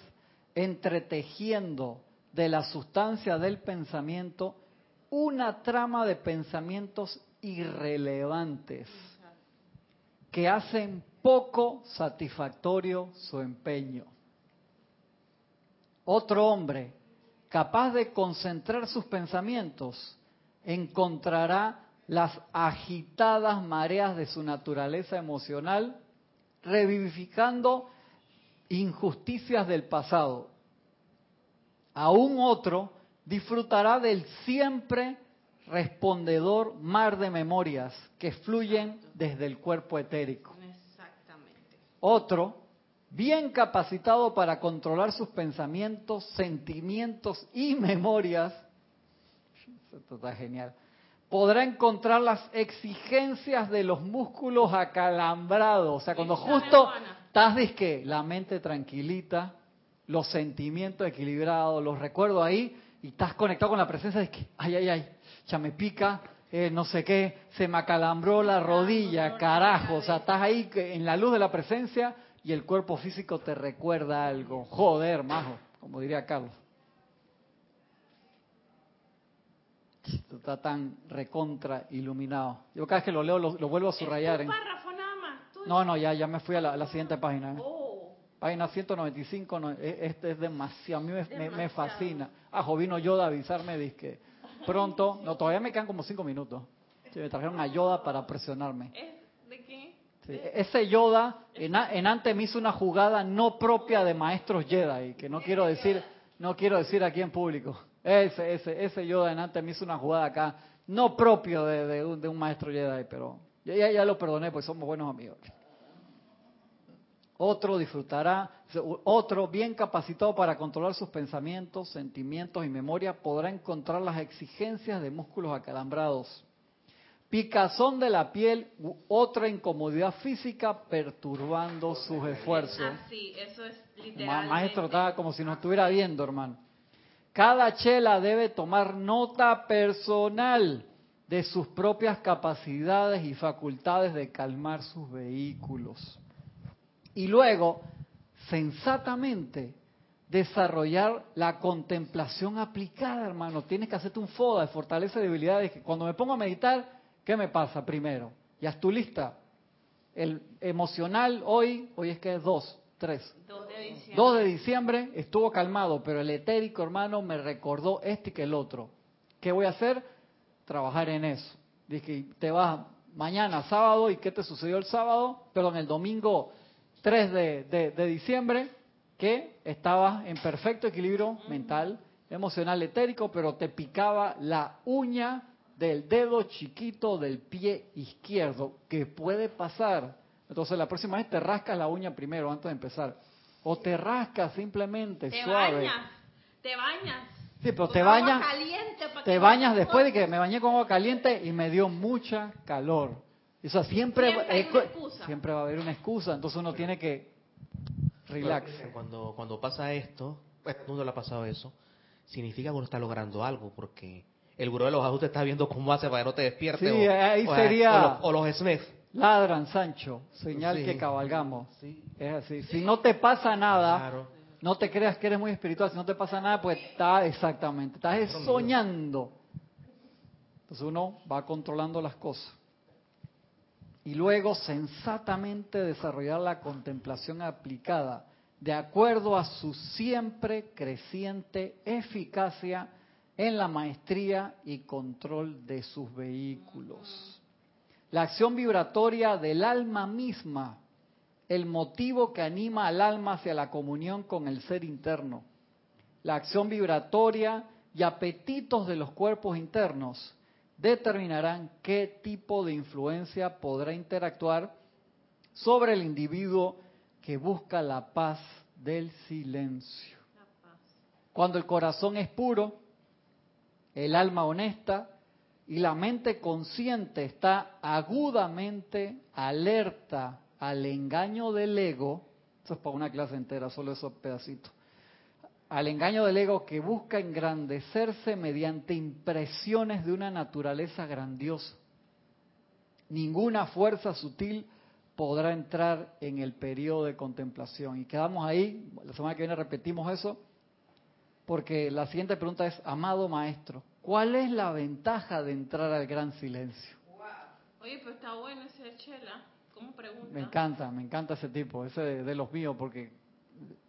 entretejiendo de la sustancia del pensamiento una trama de pensamientos irrelevantes que hacen poco satisfactorio su empeño. Otro hombre capaz de concentrar sus pensamientos encontrará las agitadas mareas de su naturaleza emocional revivificando injusticias del pasado. Aún otro disfrutará del siempre respondedor mar de memorias que fluyen desde el cuerpo etérico. Exactamente. Otro bien capacitado para controlar sus pensamientos, sentimientos y memorias, esto está genial, podrá encontrar las exigencias de los músculos acalambrados. O sea, cuando justo estás, disque, la mente tranquilita, los sentimientos equilibrados, los recuerdos ahí, y estás conectado con la presencia de que, ay, ay, ay, ya me pica, eh, no sé qué, se me acalambró la rodilla, carajo. O sea, estás ahí en la luz de la presencia y el cuerpo físico te recuerda algo. Joder, majo, como diría Carlos. Está tan recontra iluminado. Yo cada vez que lo leo lo, vuelvo a subrayar. ¿Es un párrafo nada más? No, no, ya, ya me fui a la, siguiente página. ¿eh? Oh. Página 195, no, e, este es demasiado, a mí me, fascina. Ah, vino Yoda a avisarme, que pronto, (laughs) no, todavía me quedan como cinco minutos. me trajeron a Yoda para presionarme. ¿De qué? ese Yoda en, en, antes me hizo una jugada no propia de maestros Jedi, que no quiero decir, no quiero decir aquí en público. Ese, ese, ese yo adelante me hizo una jugada acá, no propio de, un, maestro Jedi, pero ya, ya lo perdoné, pues somos buenos amigos. Otro disfrutará, otro bien capacitado para controlar sus pensamientos, sentimientos y memoria, podrá encontrar las exigencias de músculos acalambrados. Picazón de la piel, otra incomodidad física perturbando sus esfuerzos. Ah, sí, eso es literalmente. Maestro, estaba como si nos estuviera viendo, hermano. Cada chela debe tomar nota personal de sus propias capacidades y facultades de calmar sus vehículos. Y luego, sensatamente, desarrollar la contemplación aplicada, hermano. Tienes que hacerte un FODA de fortaleza y debilidades. Cuando me pongo a meditar, ¿qué me pasa primero? Ya es tu lista. El emocional hoy, hoy es que es dos. 3. 2 de diciembre. estuvo calmado, pero el etérico, hermano, me recordó este y que el otro. ¿Qué voy a hacer? Trabajar en eso. Dije, te vas mañana, sábado, ¿y qué te sucedió el sábado? Perdón, el domingo 3 de, diciembre, que estabas en perfecto equilibrio mental, emocional, etérico, pero te picaba la uña del dedo chiquito del pie izquierdo. ¿Qué puede pasar? Entonces la próxima vez te rascas la uña primero antes de empezar. O te rascas simplemente te suave. Bañas, te bañas. Sí, pero te bañas. Te bañas después de que me bañé con agua caliente y me dio mucha calor. Eso siempre, siempre, va a haber una excusa, entonces uno tiene que relax. Cuando, cuando pasa esto, pues mundo le ha pasado eso, significa que uno está logrando algo, porque el buró de los ajustes está viendo cómo hace para que no te despiertes. Sí, ahí sería. O los, o Smith. Ladran, Sancho, señal que cabalgamos. Es así. Si no te pasa nada, no te creas que eres muy espiritual. Si no te pasa nada, pues está exactamente, estás soñando. Entonces uno va controlando las cosas. Y luego sensatamente desarrollar la contemplación aplicada de acuerdo a su siempre creciente eficacia en la maestría y control de sus vehículos la acción vibratoria del alma misma, el motivo que anima al alma hacia la comunión con el ser interno, la acción vibratoria y apetitos de los cuerpos internos determinarán qué tipo de influencia podrá interactuar sobre el individuo que busca la paz del silencio. Cuando el corazón es puro, el alma honesta, y la mente consciente está agudamente alerta al engaño del ego, eso es para una clase entera, solo esos pedacitos, al engaño del ego que busca engrandecerse mediante impresiones de una naturaleza grandiosa. Ninguna fuerza sutil podrá entrar en el periodo de contemplación. Y quedamos ahí, la semana que viene repetimos eso, porque la siguiente pregunta es, amado maestro, ¿Cuál es la ventaja de entrar al gran silencio? Oye, pero está bueno ese chela. ¿Cómo pregunta? Me encanta, me encanta ese tipo, ese de, los míos, porque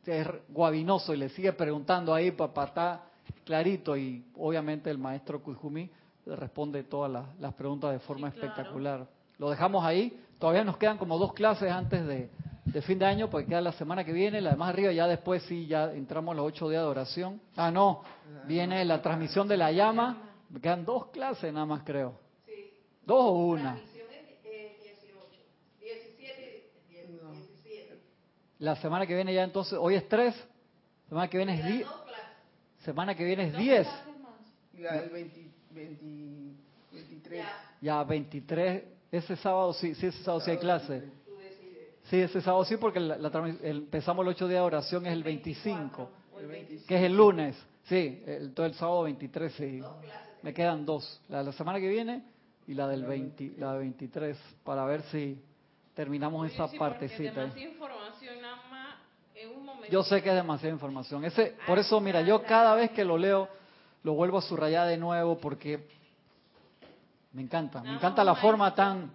es guabinoso y le sigue preguntando ahí, papá, está clarito. Y obviamente el maestro Kujumi le responde todas las, preguntas de forma espectacular. Lo dejamos ahí. Todavía nos quedan como dos clases antes de, de fin de año, porque queda la semana que viene, la de más arriba, ya después sí, ya entramos los ocho días de oración. Ah, no, viene la transmisión de la llama, me quedan dos clases nada más creo. Sí. ¿Dos o una? La semana que viene ya entonces, hoy es 3, semana que viene es 10. Semana que viene es 10. Y la del 20, 20 23. Ya 23, ese sábado sí, sí, ese sábado sí hay clase. Sí, ese sábado sí, porque la, la empezamos el 8 días de oración, es el 25, El 25. que es el lunes. Sí, el, todo el sábado 23, sí. Me quedan dos, la de la semana que viene y la del 20, la de 23, para ver si terminamos esa Sí, porque partecita. demasiada información nada más Yo sé que es demasiada información. Ese, por eso, mira, yo cada vez que lo leo, lo vuelvo a subrayar de nuevo porque me encanta. Me encanta la forma tan,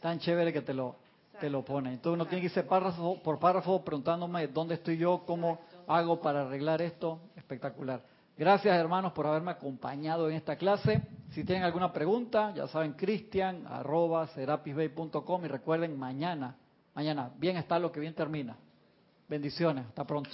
tan chévere que te lo, te lo pone. Entonces uno tiene que irse párrafo por párrafo preguntándome dónde estoy yo, cómo hago para arreglar esto. Espectacular. Gracias hermanos por haberme acompañado en esta clase. Si tienen alguna pregunta, ya saben, cristian arroba serapisbay.com y recuerden mañana, mañana, bien está lo que bien termina. Bendiciones, hasta pronto.